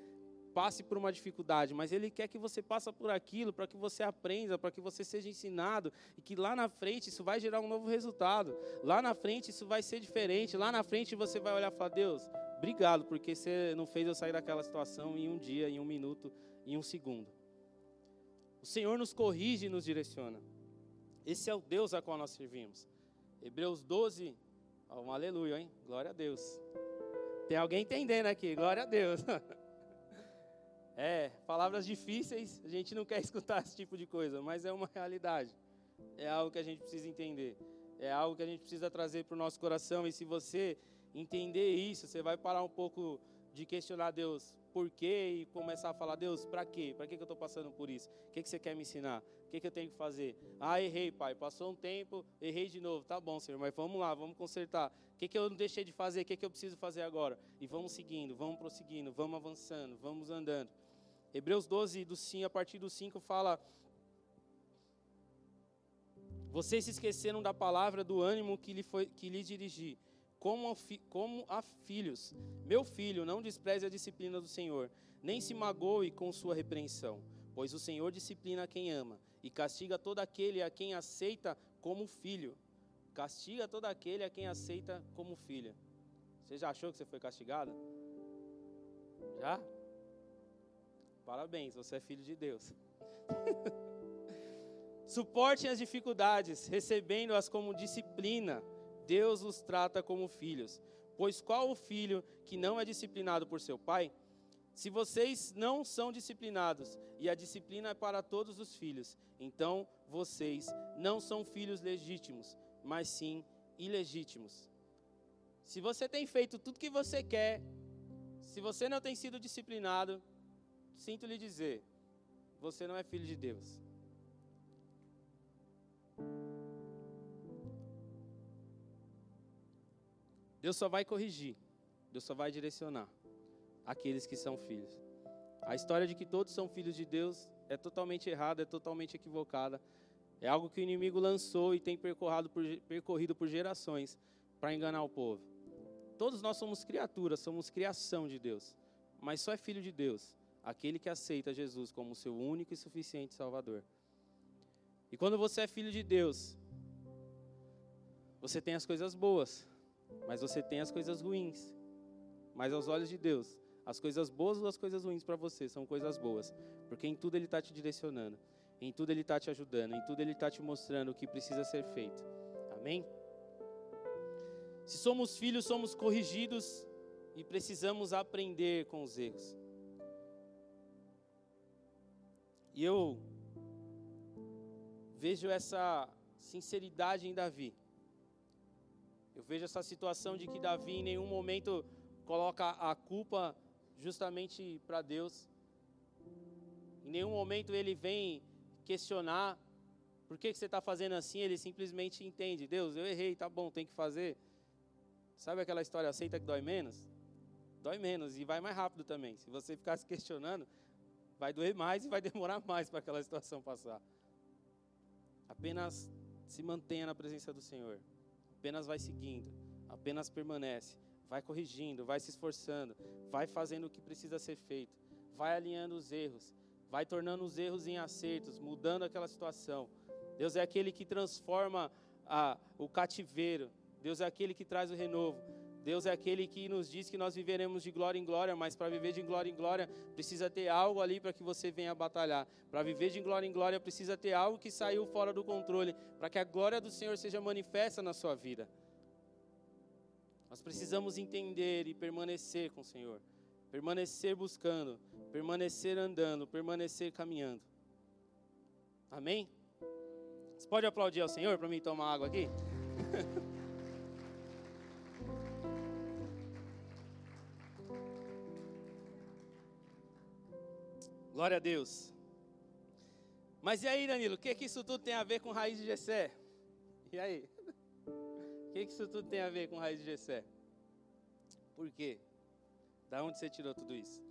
passe por uma dificuldade, mas Ele quer que você passe por aquilo para que você aprenda, para que você seja ensinado e que lá na frente isso vai gerar um novo resultado. Lá na frente isso vai ser diferente. Lá na frente você vai olhar e falar: Deus, obrigado, porque você não fez eu sair daquela situação em um dia, em um minuto, em um segundo. O Senhor nos corrige e nos direciona. Esse é o Deus a qual nós servimos. Hebreus 12, oh, um aleluia, hein? Glória a Deus. Tem alguém entendendo aqui, glória a Deus. É, palavras difíceis, a gente não quer escutar esse tipo de coisa, mas é uma realidade. É algo que a gente precisa entender. É algo que a gente precisa trazer para o nosso coração. E se você entender isso, você vai parar um pouco de questionar Deus por quê e começar a falar, Deus, para quê? Para que, eu estou passando por isso? O que, que você quer me ensinar? O que, que eu tenho que fazer? Ah, errei, pai. Passou um tempo, errei de novo. Tá bom, Senhor, mas vamos lá, vamos consertar. O que, que eu não deixei de fazer? O que, que eu preciso fazer agora? E vamos seguindo, vamos prosseguindo, vamos avançando, vamos andando. Hebreus 12, do 5, a partir do 5, fala. Vocês se esqueceram da palavra do ânimo que lhe, foi, que lhe dirigi como, como a filhos. Meu filho, não despreze a disciplina do Senhor, nem se magoe com sua repreensão, pois o Senhor disciplina quem ama e castiga todo aquele a quem aceita como filho. Castiga todo aquele a quem aceita como filha. Você já achou que você foi castigado? Já? Parabéns, você é filho de Deus. Suportem as dificuldades, recebendo-as como disciplina. Deus os trata como filhos. Pois qual o filho que não é disciplinado por seu pai? Se vocês não são disciplinados, e a disciplina é para todos os filhos, então vocês não são filhos legítimos, mas sim ilegítimos. Se você tem feito tudo que você quer, se você não tem sido disciplinado, sinto lhe dizer, você não é filho de Deus. Deus só vai corrigir, Deus só vai direcionar aqueles que são filhos. A história de que todos são filhos de Deus é totalmente errada, é totalmente equivocada. É algo que o inimigo lançou e tem percorrido por, percorrido por gerações para enganar o povo. Todos nós somos criaturas, somos criação de Deus. Mas só é filho de Deus aquele que aceita Jesus como seu único e suficiente Salvador. E quando você é filho de Deus, você tem as coisas boas, mas você tem as coisas ruins. Mas aos olhos de Deus, as coisas boas ou as coisas ruins para você são coisas boas, porque em tudo Ele está te direcionando, em tudo Ele está te ajudando, em tudo Ele está te mostrando o que precisa ser feito. Amém? Se somos filhos, somos corrigidos e precisamos aprender com os erros. E eu vejo essa sinceridade em Davi. Eu vejo essa situação de que Davi em nenhum momento coloca a culpa justamente para Deus. Em nenhum momento ele vem questionar por que, que você está fazendo assim. Ele simplesmente entende: Deus, eu errei, tá bom, tem que fazer. Sabe aquela história aceita que dói menos? Dói menos e vai mais rápido também. Se você ficar se questionando, vai doer mais e vai demorar mais para aquela situação passar. Apenas se mantenha na presença do Senhor. Apenas vai seguindo, apenas permanece, vai corrigindo, vai se esforçando, vai fazendo o que precisa ser feito, vai alinhando os erros, vai tornando os erros em acertos, mudando aquela situação. Deus é aquele que transforma a, o cativeiro, Deus é aquele que traz o renovo. Deus é aquele que nos diz que nós viveremos de glória em glória, mas para viver de glória em glória precisa ter algo ali para que você venha batalhar. Para viver de glória em glória precisa ter algo que saiu fora do controle, para que a glória do Senhor seja manifesta na sua vida. Nós precisamos entender e permanecer com o Senhor, permanecer buscando, permanecer andando, permanecer caminhando. Amém? Você pode aplaudir ao Senhor para mim tomar água aqui? Glória a Deus. Mas e aí, Danilo, o que, que isso tudo tem a ver com raiz de Gessé? E aí? O que, que isso tudo tem a ver com raiz de Gessé? Por quê? Da onde você tirou tudo isso?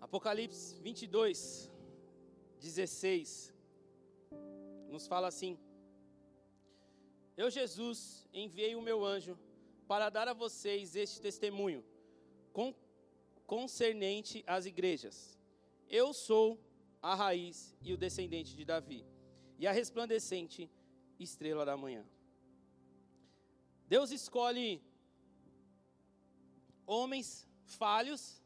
Apocalipse 22, 16, nos fala assim: Eu, Jesus, enviei o meu anjo para dar a vocês este testemunho. Com concernente às igrejas. Eu sou a raiz e o descendente de Davi, e a resplandecente estrela da manhã. Deus escolhe homens falhos,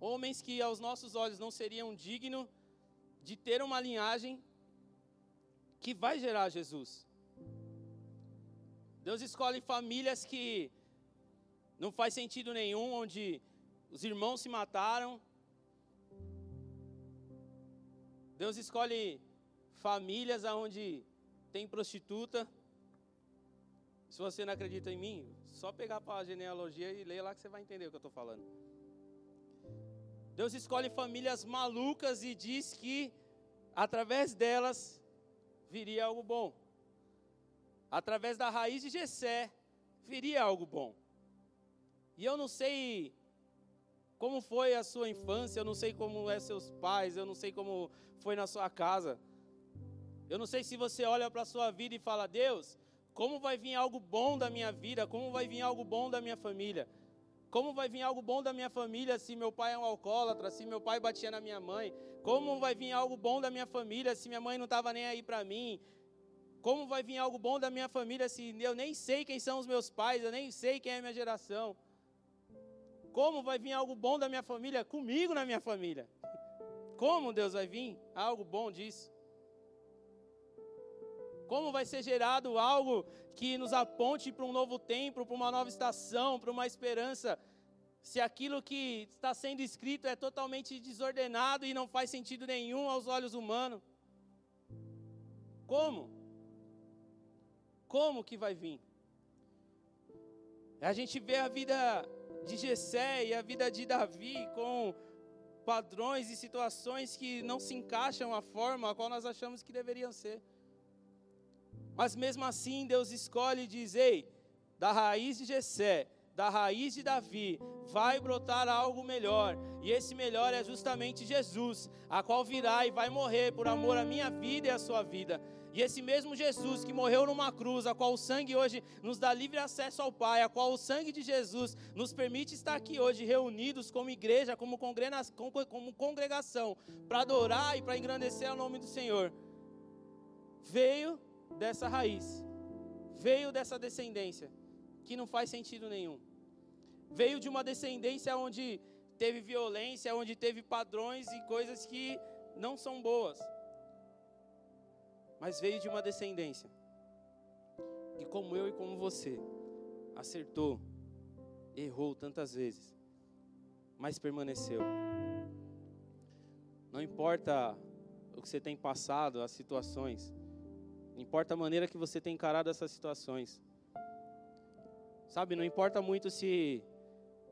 homens que aos nossos olhos não seriam dignos de ter uma linhagem que vai gerar Jesus. Deus escolhe famílias que não faz sentido nenhum onde os irmãos se mataram. Deus escolhe famílias onde tem prostituta. Se você não acredita em mim, só pegar para a genealogia e ler lá que você vai entender o que eu estou falando. Deus escolhe famílias malucas e diz que através delas viria algo bom. Através da raiz de Jessé viria algo bom. E eu não sei como foi a sua infância, eu não sei como é seus pais, eu não sei como foi na sua casa. Eu não sei se você olha para a sua vida e fala: "Deus, como vai vir algo bom da minha vida? Como vai vir algo bom da minha família? Como vai vir algo bom da minha família se meu pai é um alcoólatra, se meu pai batia na minha mãe? Como vai vir algo bom da minha família se minha mãe não estava nem aí para mim? Como vai vir algo bom da minha família se eu nem sei quem são os meus pais, eu nem sei quem é a minha geração? Como vai vir algo bom da minha família comigo na minha família? Como Deus vai vir algo bom disso? Como vai ser gerado algo que nos aponte para um novo tempo, para uma nova estação, para uma esperança, se aquilo que está sendo escrito é totalmente desordenado e não faz sentido nenhum aos olhos humanos? Como? Como que vai vir? A gente vê a vida de Jessé e a vida de Davi com padrões e situações que não se encaixam à forma a qual nós achamos que deveriam ser. Mas mesmo assim, Deus escolhe e diz: Ei, da raiz de Jessé, da raiz de Davi, vai brotar algo melhor. E esse melhor é justamente Jesus, a qual virá e vai morrer por amor à minha vida e à sua vida. E esse mesmo Jesus que morreu numa cruz, a qual o sangue hoje nos dá livre acesso ao Pai, a qual o sangue de Jesus nos permite estar aqui hoje reunidos como igreja, como, como congregação, para adorar e para engrandecer o nome do Senhor, veio dessa raiz, veio dessa descendência, que não faz sentido nenhum. Veio de uma descendência onde teve violência, onde teve padrões e coisas que não são boas mas veio de uma descendência que, como eu e como você, acertou, errou tantas vezes, mas permaneceu. Não importa o que você tem passado, as situações, importa a maneira que você tem encarado essas situações. Sabe, não importa muito se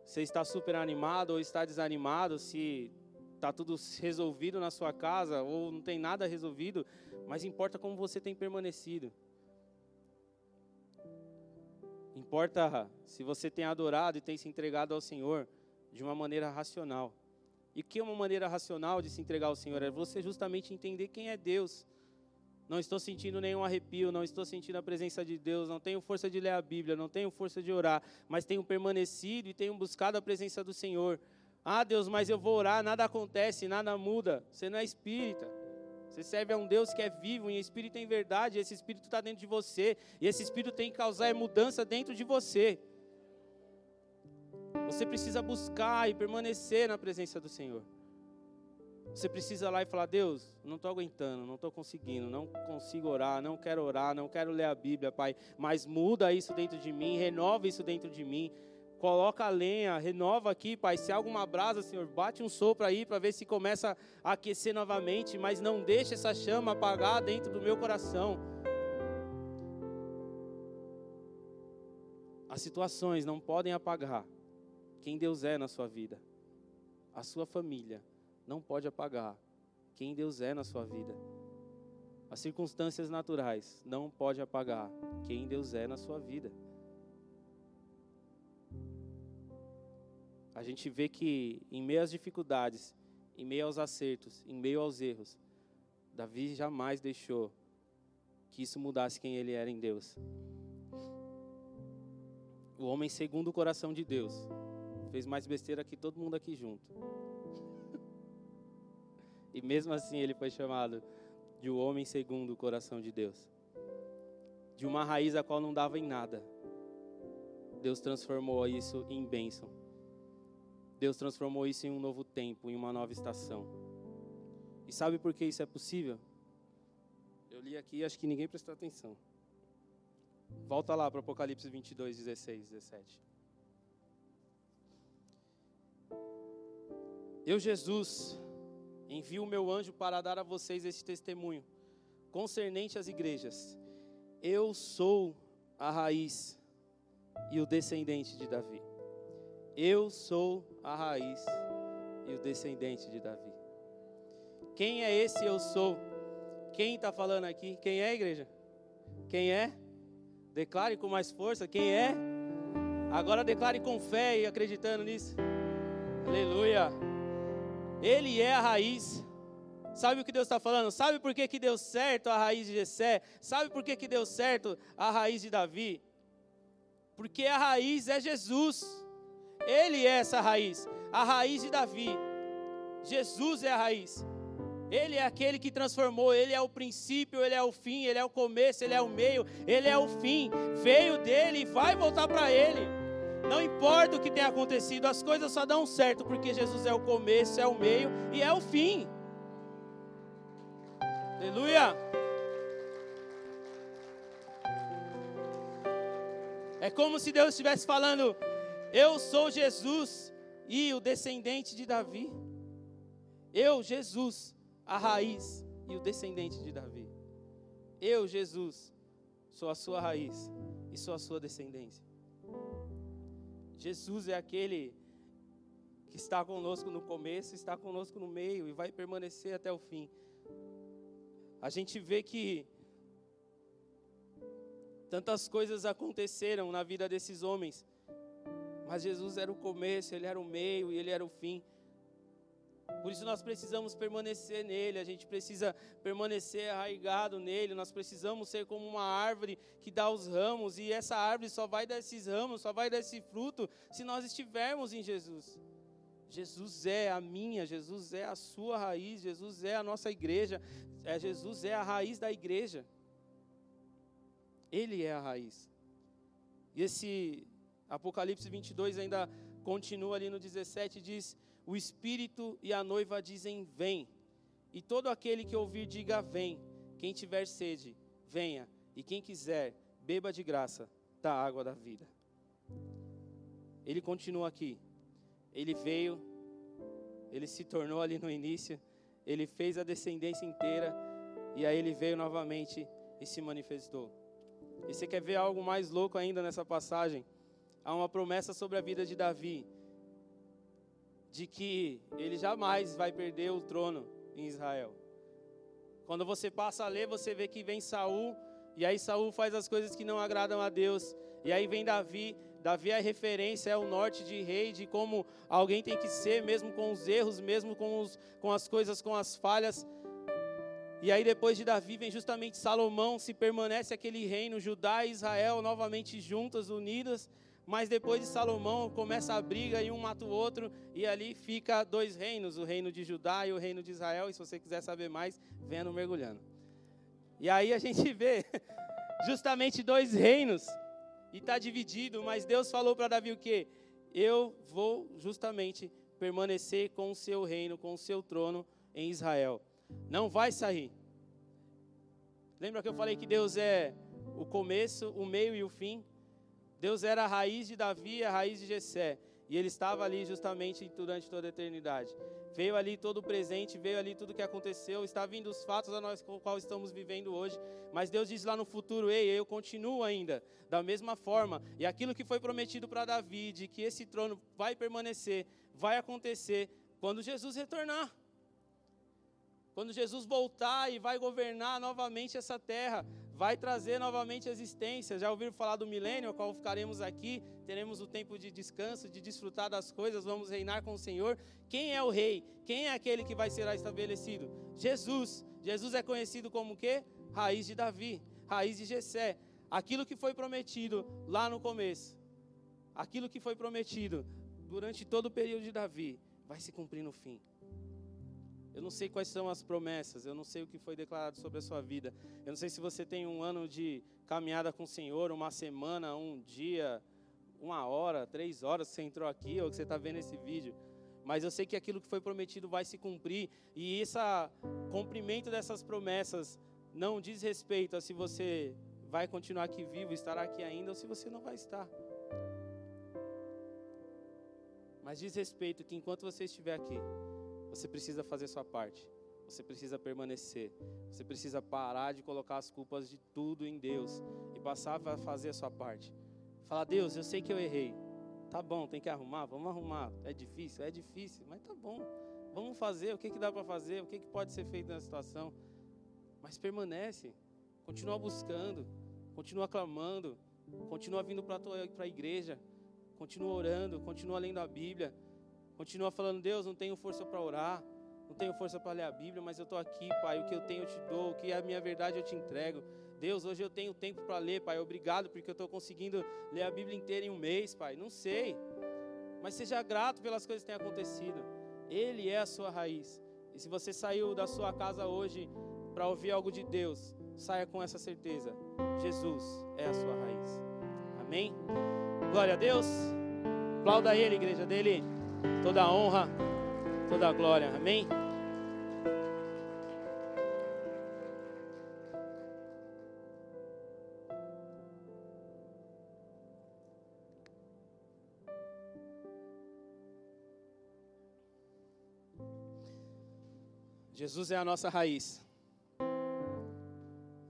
você está super animado ou está desanimado, se está tudo resolvido na sua casa ou não tem nada resolvido, mas importa como você tem permanecido. Importa se você tem adorado e tem se entregado ao Senhor de uma maneira racional. E que é uma maneira racional de se entregar ao Senhor? É você justamente entender quem é Deus. Não estou sentindo nenhum arrepio, não estou sentindo a presença de Deus, não tenho força de ler a Bíblia, não tenho força de orar, mas tenho permanecido e tenho buscado a presença do Senhor. Ah, Deus, mas eu vou orar, nada acontece, nada muda. Você não é espírita. Você serve a um Deus que é vivo, em espírito em verdade, esse espírito está dentro de você, e esse espírito tem que causar mudança dentro de você. Você precisa buscar e permanecer na presença do Senhor. Você precisa lá e falar: Deus, não estou aguentando, não estou conseguindo, não consigo orar, não quero orar, não quero ler a Bíblia, Pai, mas muda isso dentro de mim, renova isso dentro de mim. Coloca a lenha, renova aqui, Pai. Se há alguma brasa, Senhor, bate um sopro aí para ver se começa a aquecer novamente, mas não deixe essa chama apagar dentro do meu coração. As situações não podem apagar quem Deus é na sua vida. A sua família não pode apagar quem Deus é na sua vida. As circunstâncias naturais não podem apagar quem Deus é na sua vida. A gente vê que em meio às dificuldades, em meio aos acertos, em meio aos erros, Davi jamais deixou que isso mudasse quem ele era em Deus. O homem segundo o coração de Deus fez mais besteira que todo mundo aqui junto. e mesmo assim ele foi chamado de o um homem segundo o coração de Deus. De uma raiz a qual não dava em nada. Deus transformou isso em bênção. Deus transformou isso em um novo tempo, em uma nova estação. E sabe por que isso é possível? Eu li aqui e acho que ninguém prestou atenção. Volta lá para Apocalipse 22, 16, 17. Eu, Jesus, envio o meu anjo para dar a vocês este testemunho concernente às igrejas. Eu sou a raiz e o descendente de Davi. Eu sou a raiz e o descendente de Davi. Quem é esse eu sou? Quem está falando aqui? Quem é, igreja? Quem é? Declare com mais força. Quem é? Agora declare com fé e acreditando nisso. Aleluia. Ele é a raiz. Sabe o que Deus está falando? Sabe por que, que deu certo a raiz de Jessé? Sabe por que, que deu certo a raiz de Davi? Porque a raiz é Jesus. Ele é essa raiz, a raiz de Davi. Jesus é a raiz. Ele é aquele que transformou, ele é o princípio, ele é o fim, ele é o começo, ele é o meio, ele é o fim. Veio dele e vai voltar para ele. Não importa o que tenha acontecido, as coisas só dão certo porque Jesus é o começo, é o meio e é o fim. Aleluia! É como se Deus estivesse falando: Eu sou Jesus e o descendente de Davi. Eu, Jesus, a raiz e o descendente de Davi. Eu, Jesus, sou a sua raiz e sou a sua descendência. Jesus é aquele que está conosco no começo, está conosco no meio e vai permanecer até o fim. A gente vê que Tantas coisas aconteceram na vida desses homens, mas Jesus era o começo, ele era o meio e ele era o fim. Por isso nós precisamos permanecer nele, a gente precisa permanecer arraigado nele, nós precisamos ser como uma árvore que dá os ramos, e essa árvore só vai dar esses ramos, só vai dar esse fruto se nós estivermos em Jesus. Jesus é a minha, Jesus é a sua raiz, Jesus é a nossa igreja, é, Jesus é a raiz da igreja. Ele é a raiz. E esse Apocalipse 22 ainda continua ali no 17 diz: "O espírito e a noiva dizem: Vem. E todo aquele que ouvir diga: Vem. Quem tiver sede, venha, e quem quiser, beba de graça da água da vida." Ele continua aqui. Ele veio, ele se tornou ali no início, ele fez a descendência inteira e aí ele veio novamente e se manifestou. E você quer ver algo mais louco ainda nessa passagem? Há uma promessa sobre a vida de Davi, de que ele jamais vai perder o trono em Israel. Quando você passa a ler, você vê que vem Saul, e aí Saul faz as coisas que não agradam a Deus, e aí vem Davi, Davi é referência, é o norte de rei, de como alguém tem que ser, mesmo com os erros, mesmo com, os, com as coisas, com as falhas. E aí depois de Davi vem justamente Salomão, se permanece aquele reino, Judá e Israel novamente juntas, unidas. Mas depois de Salomão começa a briga e um mata o outro, e ali fica dois reinos, o reino de Judá e o reino de Israel. E se você quiser saber mais, venha no mergulhando. E aí a gente vê justamente dois reinos, e está dividido, mas Deus falou para Davi o quê? Eu vou justamente permanecer com o seu reino, com o seu trono em Israel. Não vai sair. Lembra que eu falei que Deus é o começo, o meio e o fim? Deus era a raiz de Davi, a raiz de Jessé, e ele estava ali justamente durante toda a eternidade. Veio ali todo o presente, veio ali tudo que aconteceu, está vindo os fatos a nós com os quais estamos vivendo hoje, mas Deus diz lá no futuro: "Ei, eu continuo ainda da mesma forma". E aquilo que foi prometido para Davi, de que esse trono vai permanecer, vai acontecer quando Jesus retornar. Quando Jesus voltar e vai governar novamente essa terra, vai trazer novamente a existência. Já ouviram falar do milênio, ao qual ficaremos aqui, teremos o tempo de descanso, de desfrutar das coisas, vamos reinar com o Senhor. Quem é o rei? Quem é aquele que vai ser estabelecido? Jesus. Jesus é conhecido como o quê? Raiz de Davi, raiz de Jessé. Aquilo que foi prometido lá no começo, aquilo que foi prometido durante todo o período de Davi, vai se cumprir no fim. Eu não sei quais são as promessas, eu não sei o que foi declarado sobre a sua vida. Eu não sei se você tem um ano de caminhada com o Senhor, uma semana, um dia, uma hora, três horas você entrou aqui ou que você está vendo esse vídeo. Mas eu sei que aquilo que foi prometido vai se cumprir e esse cumprimento dessas promessas não diz respeito a se você vai continuar aqui vivo, estará aqui ainda ou se você não vai estar. Mas diz respeito que enquanto você estiver aqui, você precisa fazer sua parte. Você precisa permanecer. Você precisa parar de colocar as culpas de tudo em Deus e passar a fazer a sua parte. Falar, Deus, eu sei que eu errei. Tá bom, tem que arrumar, vamos arrumar. É difícil, é difícil, mas tá bom. Vamos fazer, o que, que dá para fazer, o que, que pode ser feito nessa situação. Mas permanece, continua buscando, continua clamando, continua vindo para a igreja, continua orando, continua lendo a Bíblia. Continua falando, Deus, não tenho força para orar, não tenho força para ler a Bíblia, mas eu estou aqui, Pai. O que eu tenho eu te dou, o que é a minha verdade eu te entrego. Deus, hoje eu tenho tempo para ler, Pai. Obrigado porque eu estou conseguindo ler a Bíblia inteira em um mês, Pai. Não sei, mas seja grato pelas coisas que têm acontecido. Ele é a sua raiz. E se você saiu da sua casa hoje para ouvir algo de Deus, saia com essa certeza: Jesus é a sua raiz. Amém? Glória a Deus. Aplauda Ele, igreja dele. Toda a honra, toda a glória. Amém? Jesus é a nossa raiz.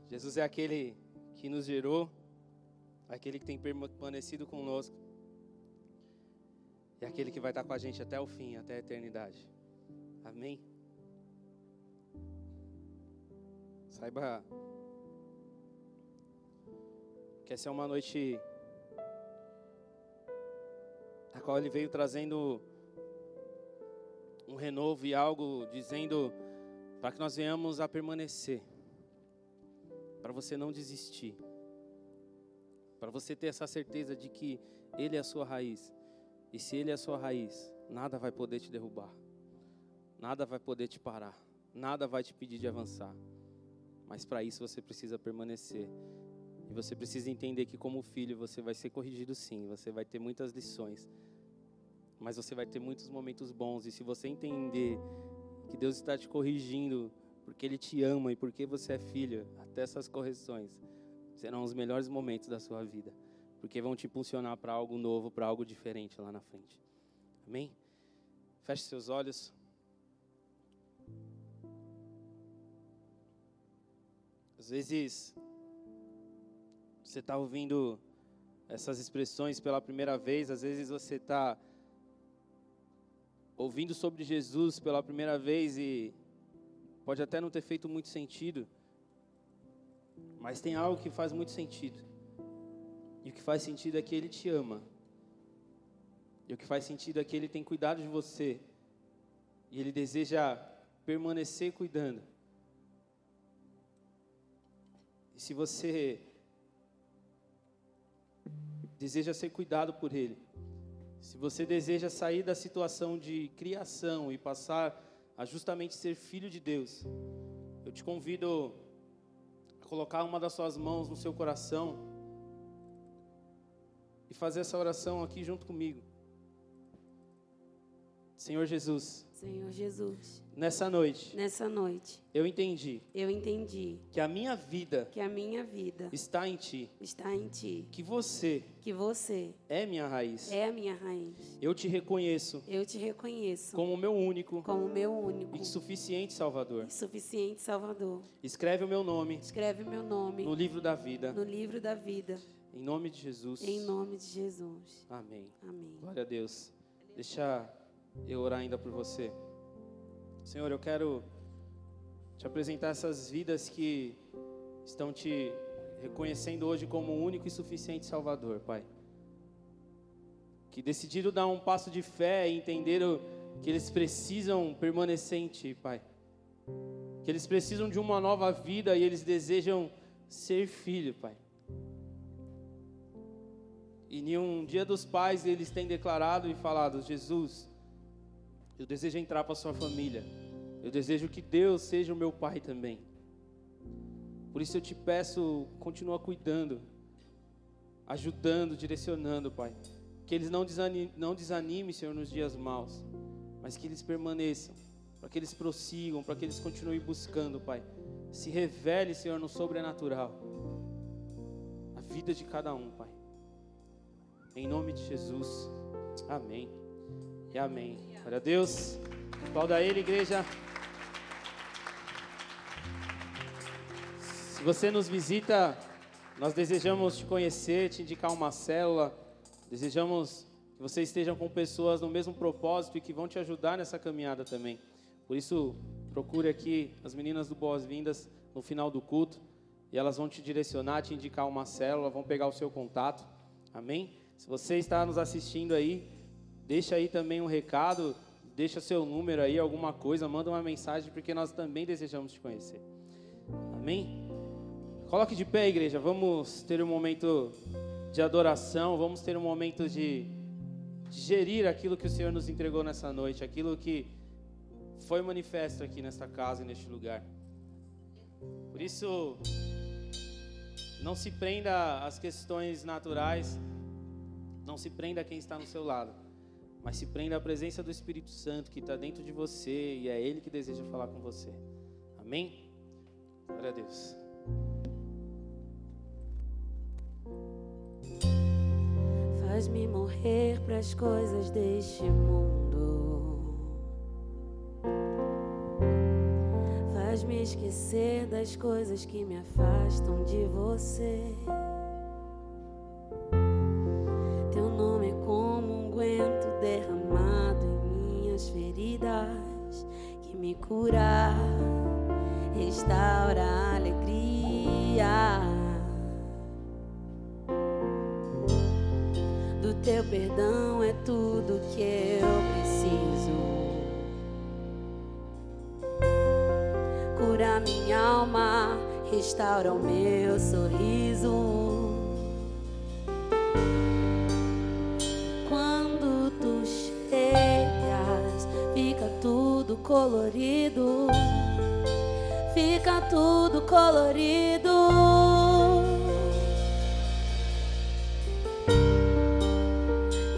Jesus é aquele que nos gerou, aquele que tem permanecido conosco. E aquele que vai estar com a gente até o fim, até a eternidade. Amém? Saiba que essa é uma noite a qual ele veio trazendo um renovo e algo dizendo para que nós venhamos a permanecer, para você não desistir, para você ter essa certeza de que Ele é a sua raiz, e se Ele é a sua raiz, nada vai poder te derrubar, nada vai poder te parar, nada vai te pedir de avançar, mas para isso você precisa permanecer. E você precisa entender que, como filho, você vai ser corrigido sim, você vai ter muitas lições, mas você vai ter muitos momentos bons. E se você entender que Deus está te corrigindo porque Ele te ama e porque você é filho, até essas correções serão os melhores momentos da sua vida, porque vão te impulsionar para algo novo, para algo diferente lá na frente. Amém? Feche seus olhos. Às vezes, você está ouvindo essas expressões pela primeira vez, às vezes você está ouvindo sobre Jesus pela primeira vez e pode até não ter feito muito sentido, mas tem algo que faz muito sentido. E o que faz sentido é que Ele te ama. E o que faz sentido é que Ele tem cuidado de você. E Ele deseja permanecer cuidando. E se você deseja ser cuidado por Ele, se você deseja sair da situação de criação e passar a justamente ser filho de Deus, eu te convido a colocar uma das suas mãos no seu coração e fazer essa oração aqui junto comigo. Senhor Jesus. Senhor Jesus. Nessa noite. Nessa noite. Eu entendi. Eu entendi. Que a minha vida. Que a minha vida. Está em ti. Está em ti. Que você. Que você. É minha raiz. É a minha raiz. Eu te reconheço. Eu te reconheço. Como meu único. Como meu único. E suficiente Salvador. E suficiente Salvador. Escreve o meu nome. Escreve o meu nome. No livro da vida. No livro da vida. Em nome de Jesus. Em nome de Jesus. Amém. Amém. Glória a Deus. Deixa eu orar ainda por você. Senhor, eu quero te apresentar essas vidas que estão te reconhecendo hoje como o único e suficiente Salvador, Pai. Que decidiram dar um passo de fé e entenderam que eles precisam permanecer em Ti, Pai. Que eles precisam de uma nova vida e eles desejam ser filho, Pai. E em um dia dos pais eles têm declarado e falado: Jesus, eu desejo entrar para a sua família. Eu desejo que Deus seja o meu pai também. Por isso eu te peço, continua cuidando, ajudando, direcionando, Pai. Que eles não desanimem, não desanime, Senhor, nos dias maus, mas que eles permaneçam, para que eles prossigam, para que eles continuem buscando, Pai. Se revele, Senhor, no sobrenatural. A vida de cada um, Pai. Em nome de Jesus. Amém. E amém. Glória a Deus. Aplauda Ele, igreja. Se você nos visita, nós desejamos te conhecer, te indicar uma célula. Desejamos que você esteja com pessoas no mesmo propósito e que vão te ajudar nessa caminhada também. Por isso, procure aqui as meninas do Boas-Vindas no final do culto e elas vão te direcionar, te indicar uma célula, vão pegar o seu contato. Amém? Se você está nos assistindo aí, deixa aí também um recado, deixa seu número aí, alguma coisa, manda uma mensagem, porque nós também desejamos te conhecer. Amém? Coloque de pé, igreja. Vamos ter um momento de adoração, vamos ter um momento de gerir aquilo que o Senhor nos entregou nessa noite, aquilo que foi manifesto aqui nesta casa e neste lugar. Por isso, não se prenda às questões naturais. Não se prenda a quem está no seu lado, mas se prenda à presença do Espírito Santo que está dentro de você e é Ele que deseja falar com você. Amém? Glória a Deus. Faz-me morrer para as coisas deste mundo. Faz-me esquecer das coisas que me afastam de você. curar, restaurar a alegria do teu perdão é tudo que eu preciso. Cura minha alma, restaura o meu sorriso. colorido, fica tudo colorido.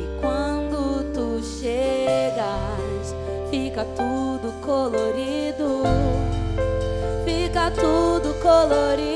E quando tu chegas, fica tudo colorido, fica tudo colorido.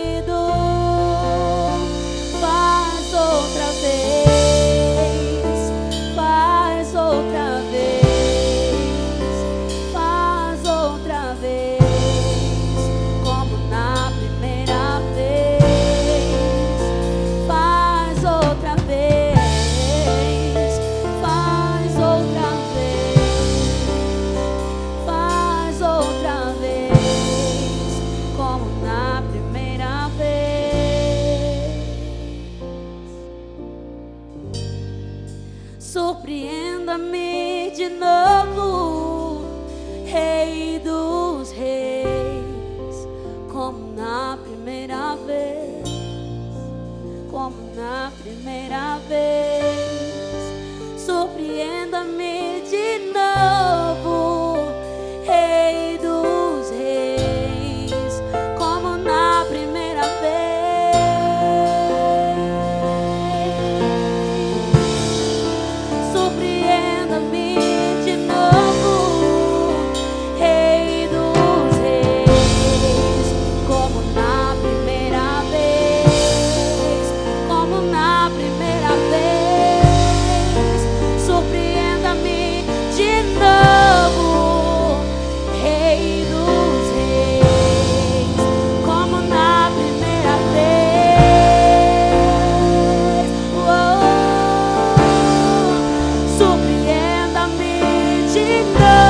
know.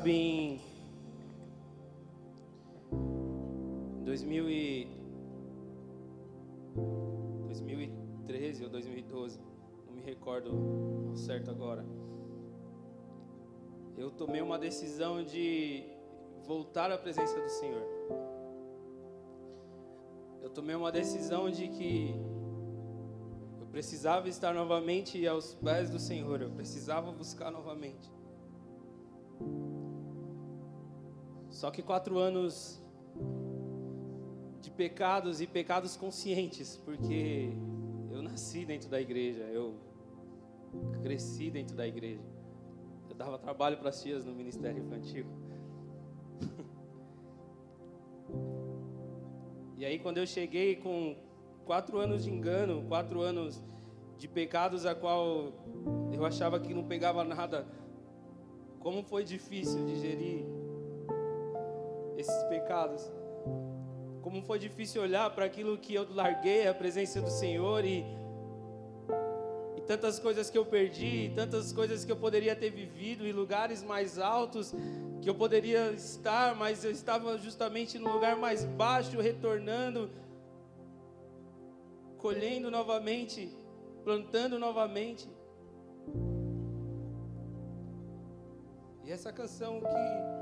Sabe, em 2000 e 2013 ou 2012, não me recordo certo agora. Eu tomei uma decisão de voltar à presença do Senhor. Eu tomei uma decisão de que eu precisava estar novamente aos pés do Senhor, eu precisava buscar novamente. Só que quatro anos de pecados e pecados conscientes, porque eu nasci dentro da igreja, eu cresci dentro da igreja. Eu dava trabalho para as tias no ministério infantil. E aí, quando eu cheguei com quatro anos de engano, quatro anos de pecados a qual eu achava que não pegava nada, como foi difícil digerir esses pecados. Como foi difícil olhar para aquilo que eu larguei, a presença do Senhor e, e tantas coisas que eu perdi, tantas coisas que eu poderia ter vivido em lugares mais altos que eu poderia estar, mas eu estava justamente no lugar mais baixo, retornando, colhendo novamente, plantando novamente. E essa canção que,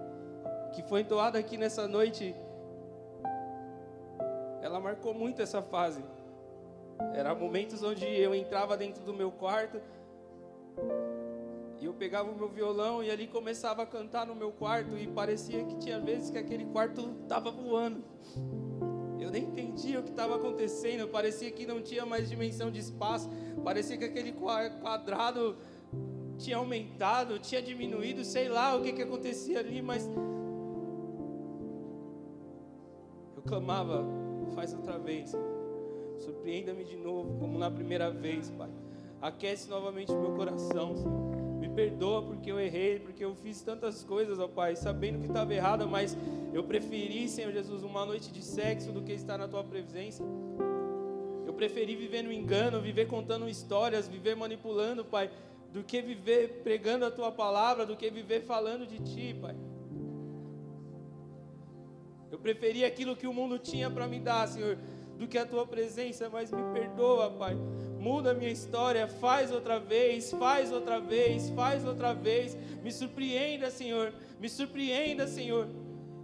que foi entoada aqui nessa noite, ela marcou muito essa fase. Era momentos onde eu entrava dentro do meu quarto e eu pegava o meu violão e ali começava a cantar no meu quarto e parecia que tinha vezes que aquele quarto estava voando. Eu nem entendia o que estava acontecendo, parecia que não tinha mais dimensão de espaço, parecia que aquele quadrado tinha aumentado, tinha diminuído, sei lá o que, que acontecia ali, mas clamava, faz outra vez, surpreenda-me de novo, como na primeira vez, Pai. Aquece novamente meu coração, Senhor. Me perdoa porque eu errei, porque eu fiz tantas coisas, ó Pai, sabendo que estava errada, mas eu preferi, Senhor Jesus, uma noite de sexo do que estar na tua presença. Eu preferi viver no engano, viver contando histórias, viver manipulando, Pai, do que viver pregando a tua palavra, do que viver falando de ti, Pai. Eu preferi aquilo que o mundo tinha para me dar, Senhor, do que a tua presença, mas me perdoa, Pai muda a minha história, faz outra vez, faz outra vez, faz outra vez, me surpreenda, Senhor, me surpreenda, Senhor.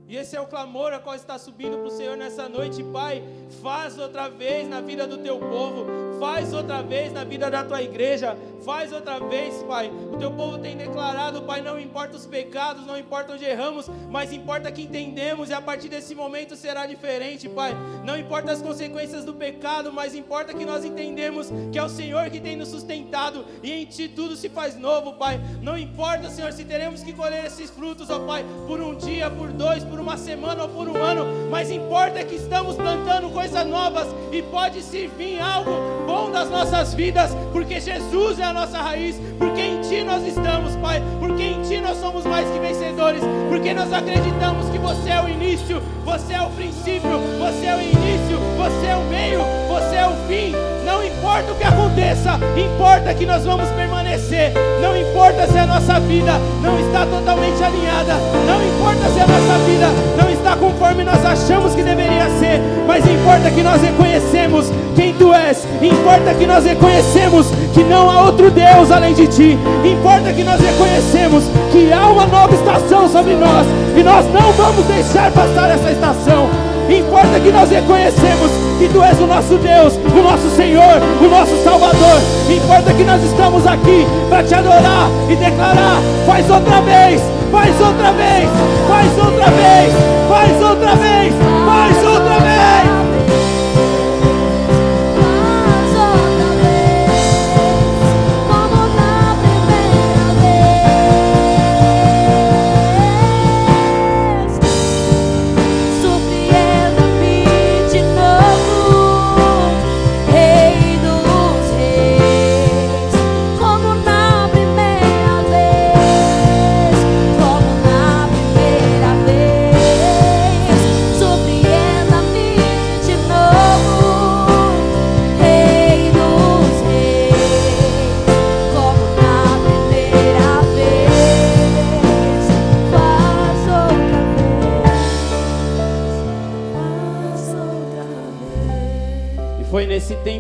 E esse é o clamor a qual está subindo para o Senhor nessa noite, Pai. Faz outra vez na vida do teu povo, faz outra vez na vida da tua igreja, faz outra vez, Pai. O teu povo tem declarado, Pai, não importa os pecados, não importa onde erramos, mas importa que entendemos e a partir desse momento será diferente, Pai. Não importa as consequências do pecado, mas importa que nós entendemos que é o Senhor que tem nos sustentado e em Ti tudo se faz novo, Pai. Não importa, Senhor, se teremos que colher esses frutos, ó Pai, por um dia, por dois, por uma semana ou por um ano, mas importa que estamos plantando coisas novas e pode servir algo bom das nossas vidas, porque Jesus é a nossa raiz, porque em Ti nós estamos, Pai, porque em Ti nós somos mais que vencedores, porque nós acreditamos que Você é o início, Você é o princípio, Você é o início, Você é o meio, Você é o fim. Não importa o que aconteça, importa que nós vamos permanecer. Não importa se a nossa vida não está totalmente alinhada, não importa se a nossa vida não está conforme nós achamos que deveria ser, mas importa que nós reconhecemos quem tu és, importa que nós reconhecemos que não há outro Deus além de ti, importa que nós reconhecemos que há uma nova estação sobre nós e nós não vamos deixar passar essa estação. Importa que nós reconhecemos que Tu és o nosso Deus, o nosso Senhor, o nosso Salvador. Importa que nós estamos aqui para te adorar e declarar: faz outra vez, faz outra vez, faz outra vez, faz outra vez, faz outra vez.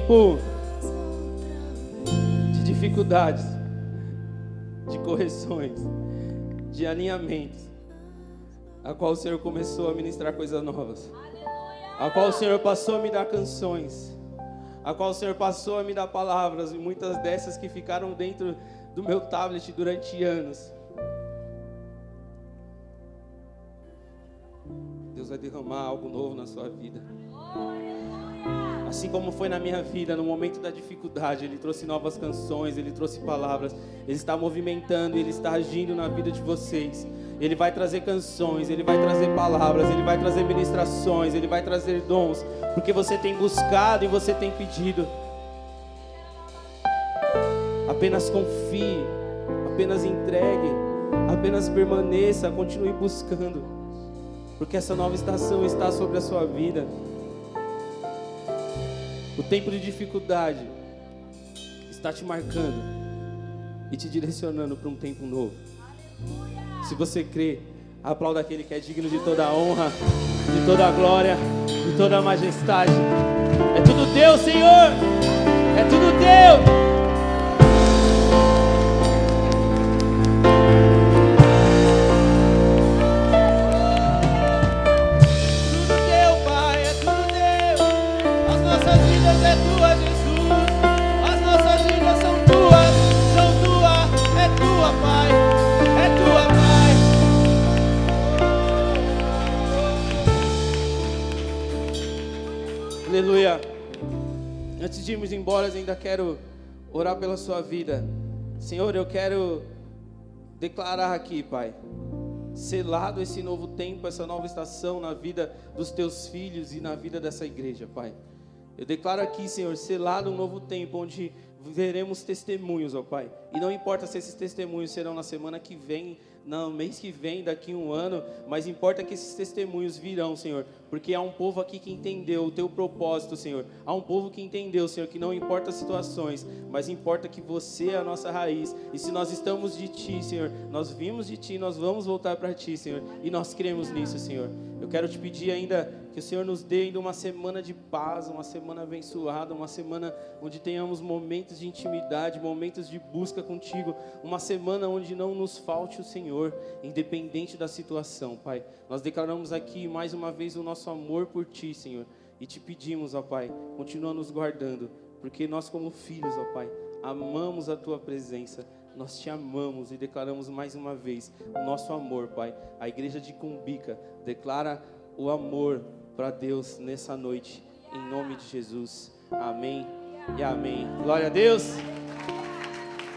Tempo de dificuldades, de correções, de alinhamentos, a qual o Senhor começou a ministrar coisas novas, a qual o Senhor passou a me dar canções, a qual o Senhor passou a me dar palavras, e muitas dessas que ficaram dentro do meu tablet durante anos. Deus vai derramar algo novo na sua vida. Assim como foi na minha vida, no momento da dificuldade, Ele trouxe novas canções, Ele trouxe palavras, Ele está movimentando, Ele está agindo na vida de vocês. Ele vai trazer canções, Ele vai trazer palavras, Ele vai trazer ministrações, Ele vai trazer dons, porque você tem buscado e você tem pedido. Apenas confie, apenas entregue, apenas permaneça, continue buscando, porque essa nova estação está sobre a sua vida. O tempo de dificuldade está te marcando e te direcionando para um tempo novo. Se você crê, aplauda aquele que é digno de toda a honra, de toda a glória, de toda a majestade. É tudo Deus, Senhor. É tudo Deus. Aleluia. Antes de irmos embora, ainda quero orar pela sua vida. Senhor, eu quero declarar aqui, Pai, selado esse novo tempo, essa nova estação na vida dos teus filhos e na vida dessa igreja, Pai. Eu declaro aqui, Senhor, selado um novo tempo onde veremos testemunhos, ó Pai. E não importa se esses testemunhos serão na semana que vem, no mês que vem, daqui um ano, mas importa que esses testemunhos virão, Senhor, porque há um povo aqui que entendeu o teu propósito, Senhor. Há um povo que entendeu, Senhor, que não importa as situações, mas importa que você é a nossa raiz. E se nós estamos de ti, Senhor, nós vimos de ti, nós vamos voltar para ti, Senhor, e nós cremos nisso, Senhor. Eu quero te pedir ainda que o Senhor nos dê ainda uma semana de paz, uma semana abençoada, uma semana onde tenhamos momentos de intimidade, momentos de busca contigo, uma semana onde não nos falte o Senhor, independente da situação, Pai. Nós declaramos aqui mais uma vez o nosso amor por Ti, Senhor, e te pedimos, ó Pai, continua nos guardando, porque nós, como filhos, ó Pai, amamos a Tua presença. Nós te amamos e declaramos mais uma vez o nosso amor, Pai. A igreja de Cumbica declara o amor para Deus nessa noite, em nome de Jesus. Amém e amém. Glória a Deus.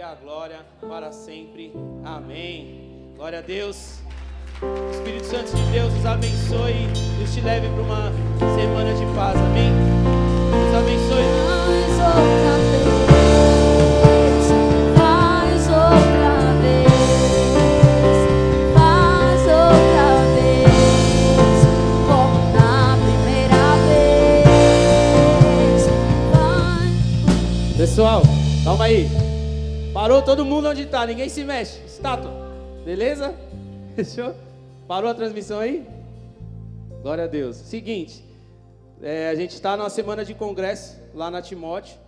a glória para sempre. Amém. Glória a Deus. O Espírito Santo de Deus nos abençoe e nos te leve para uma semana de paz. Amém. Deus abençoe. Pessoal, calma aí. Parou todo mundo onde está, ninguém se mexe. Estátua. Beleza? Fechou? Parou a transmissão aí? Glória a Deus. Seguinte, é, a gente está numa semana de congresso lá na Timóteo.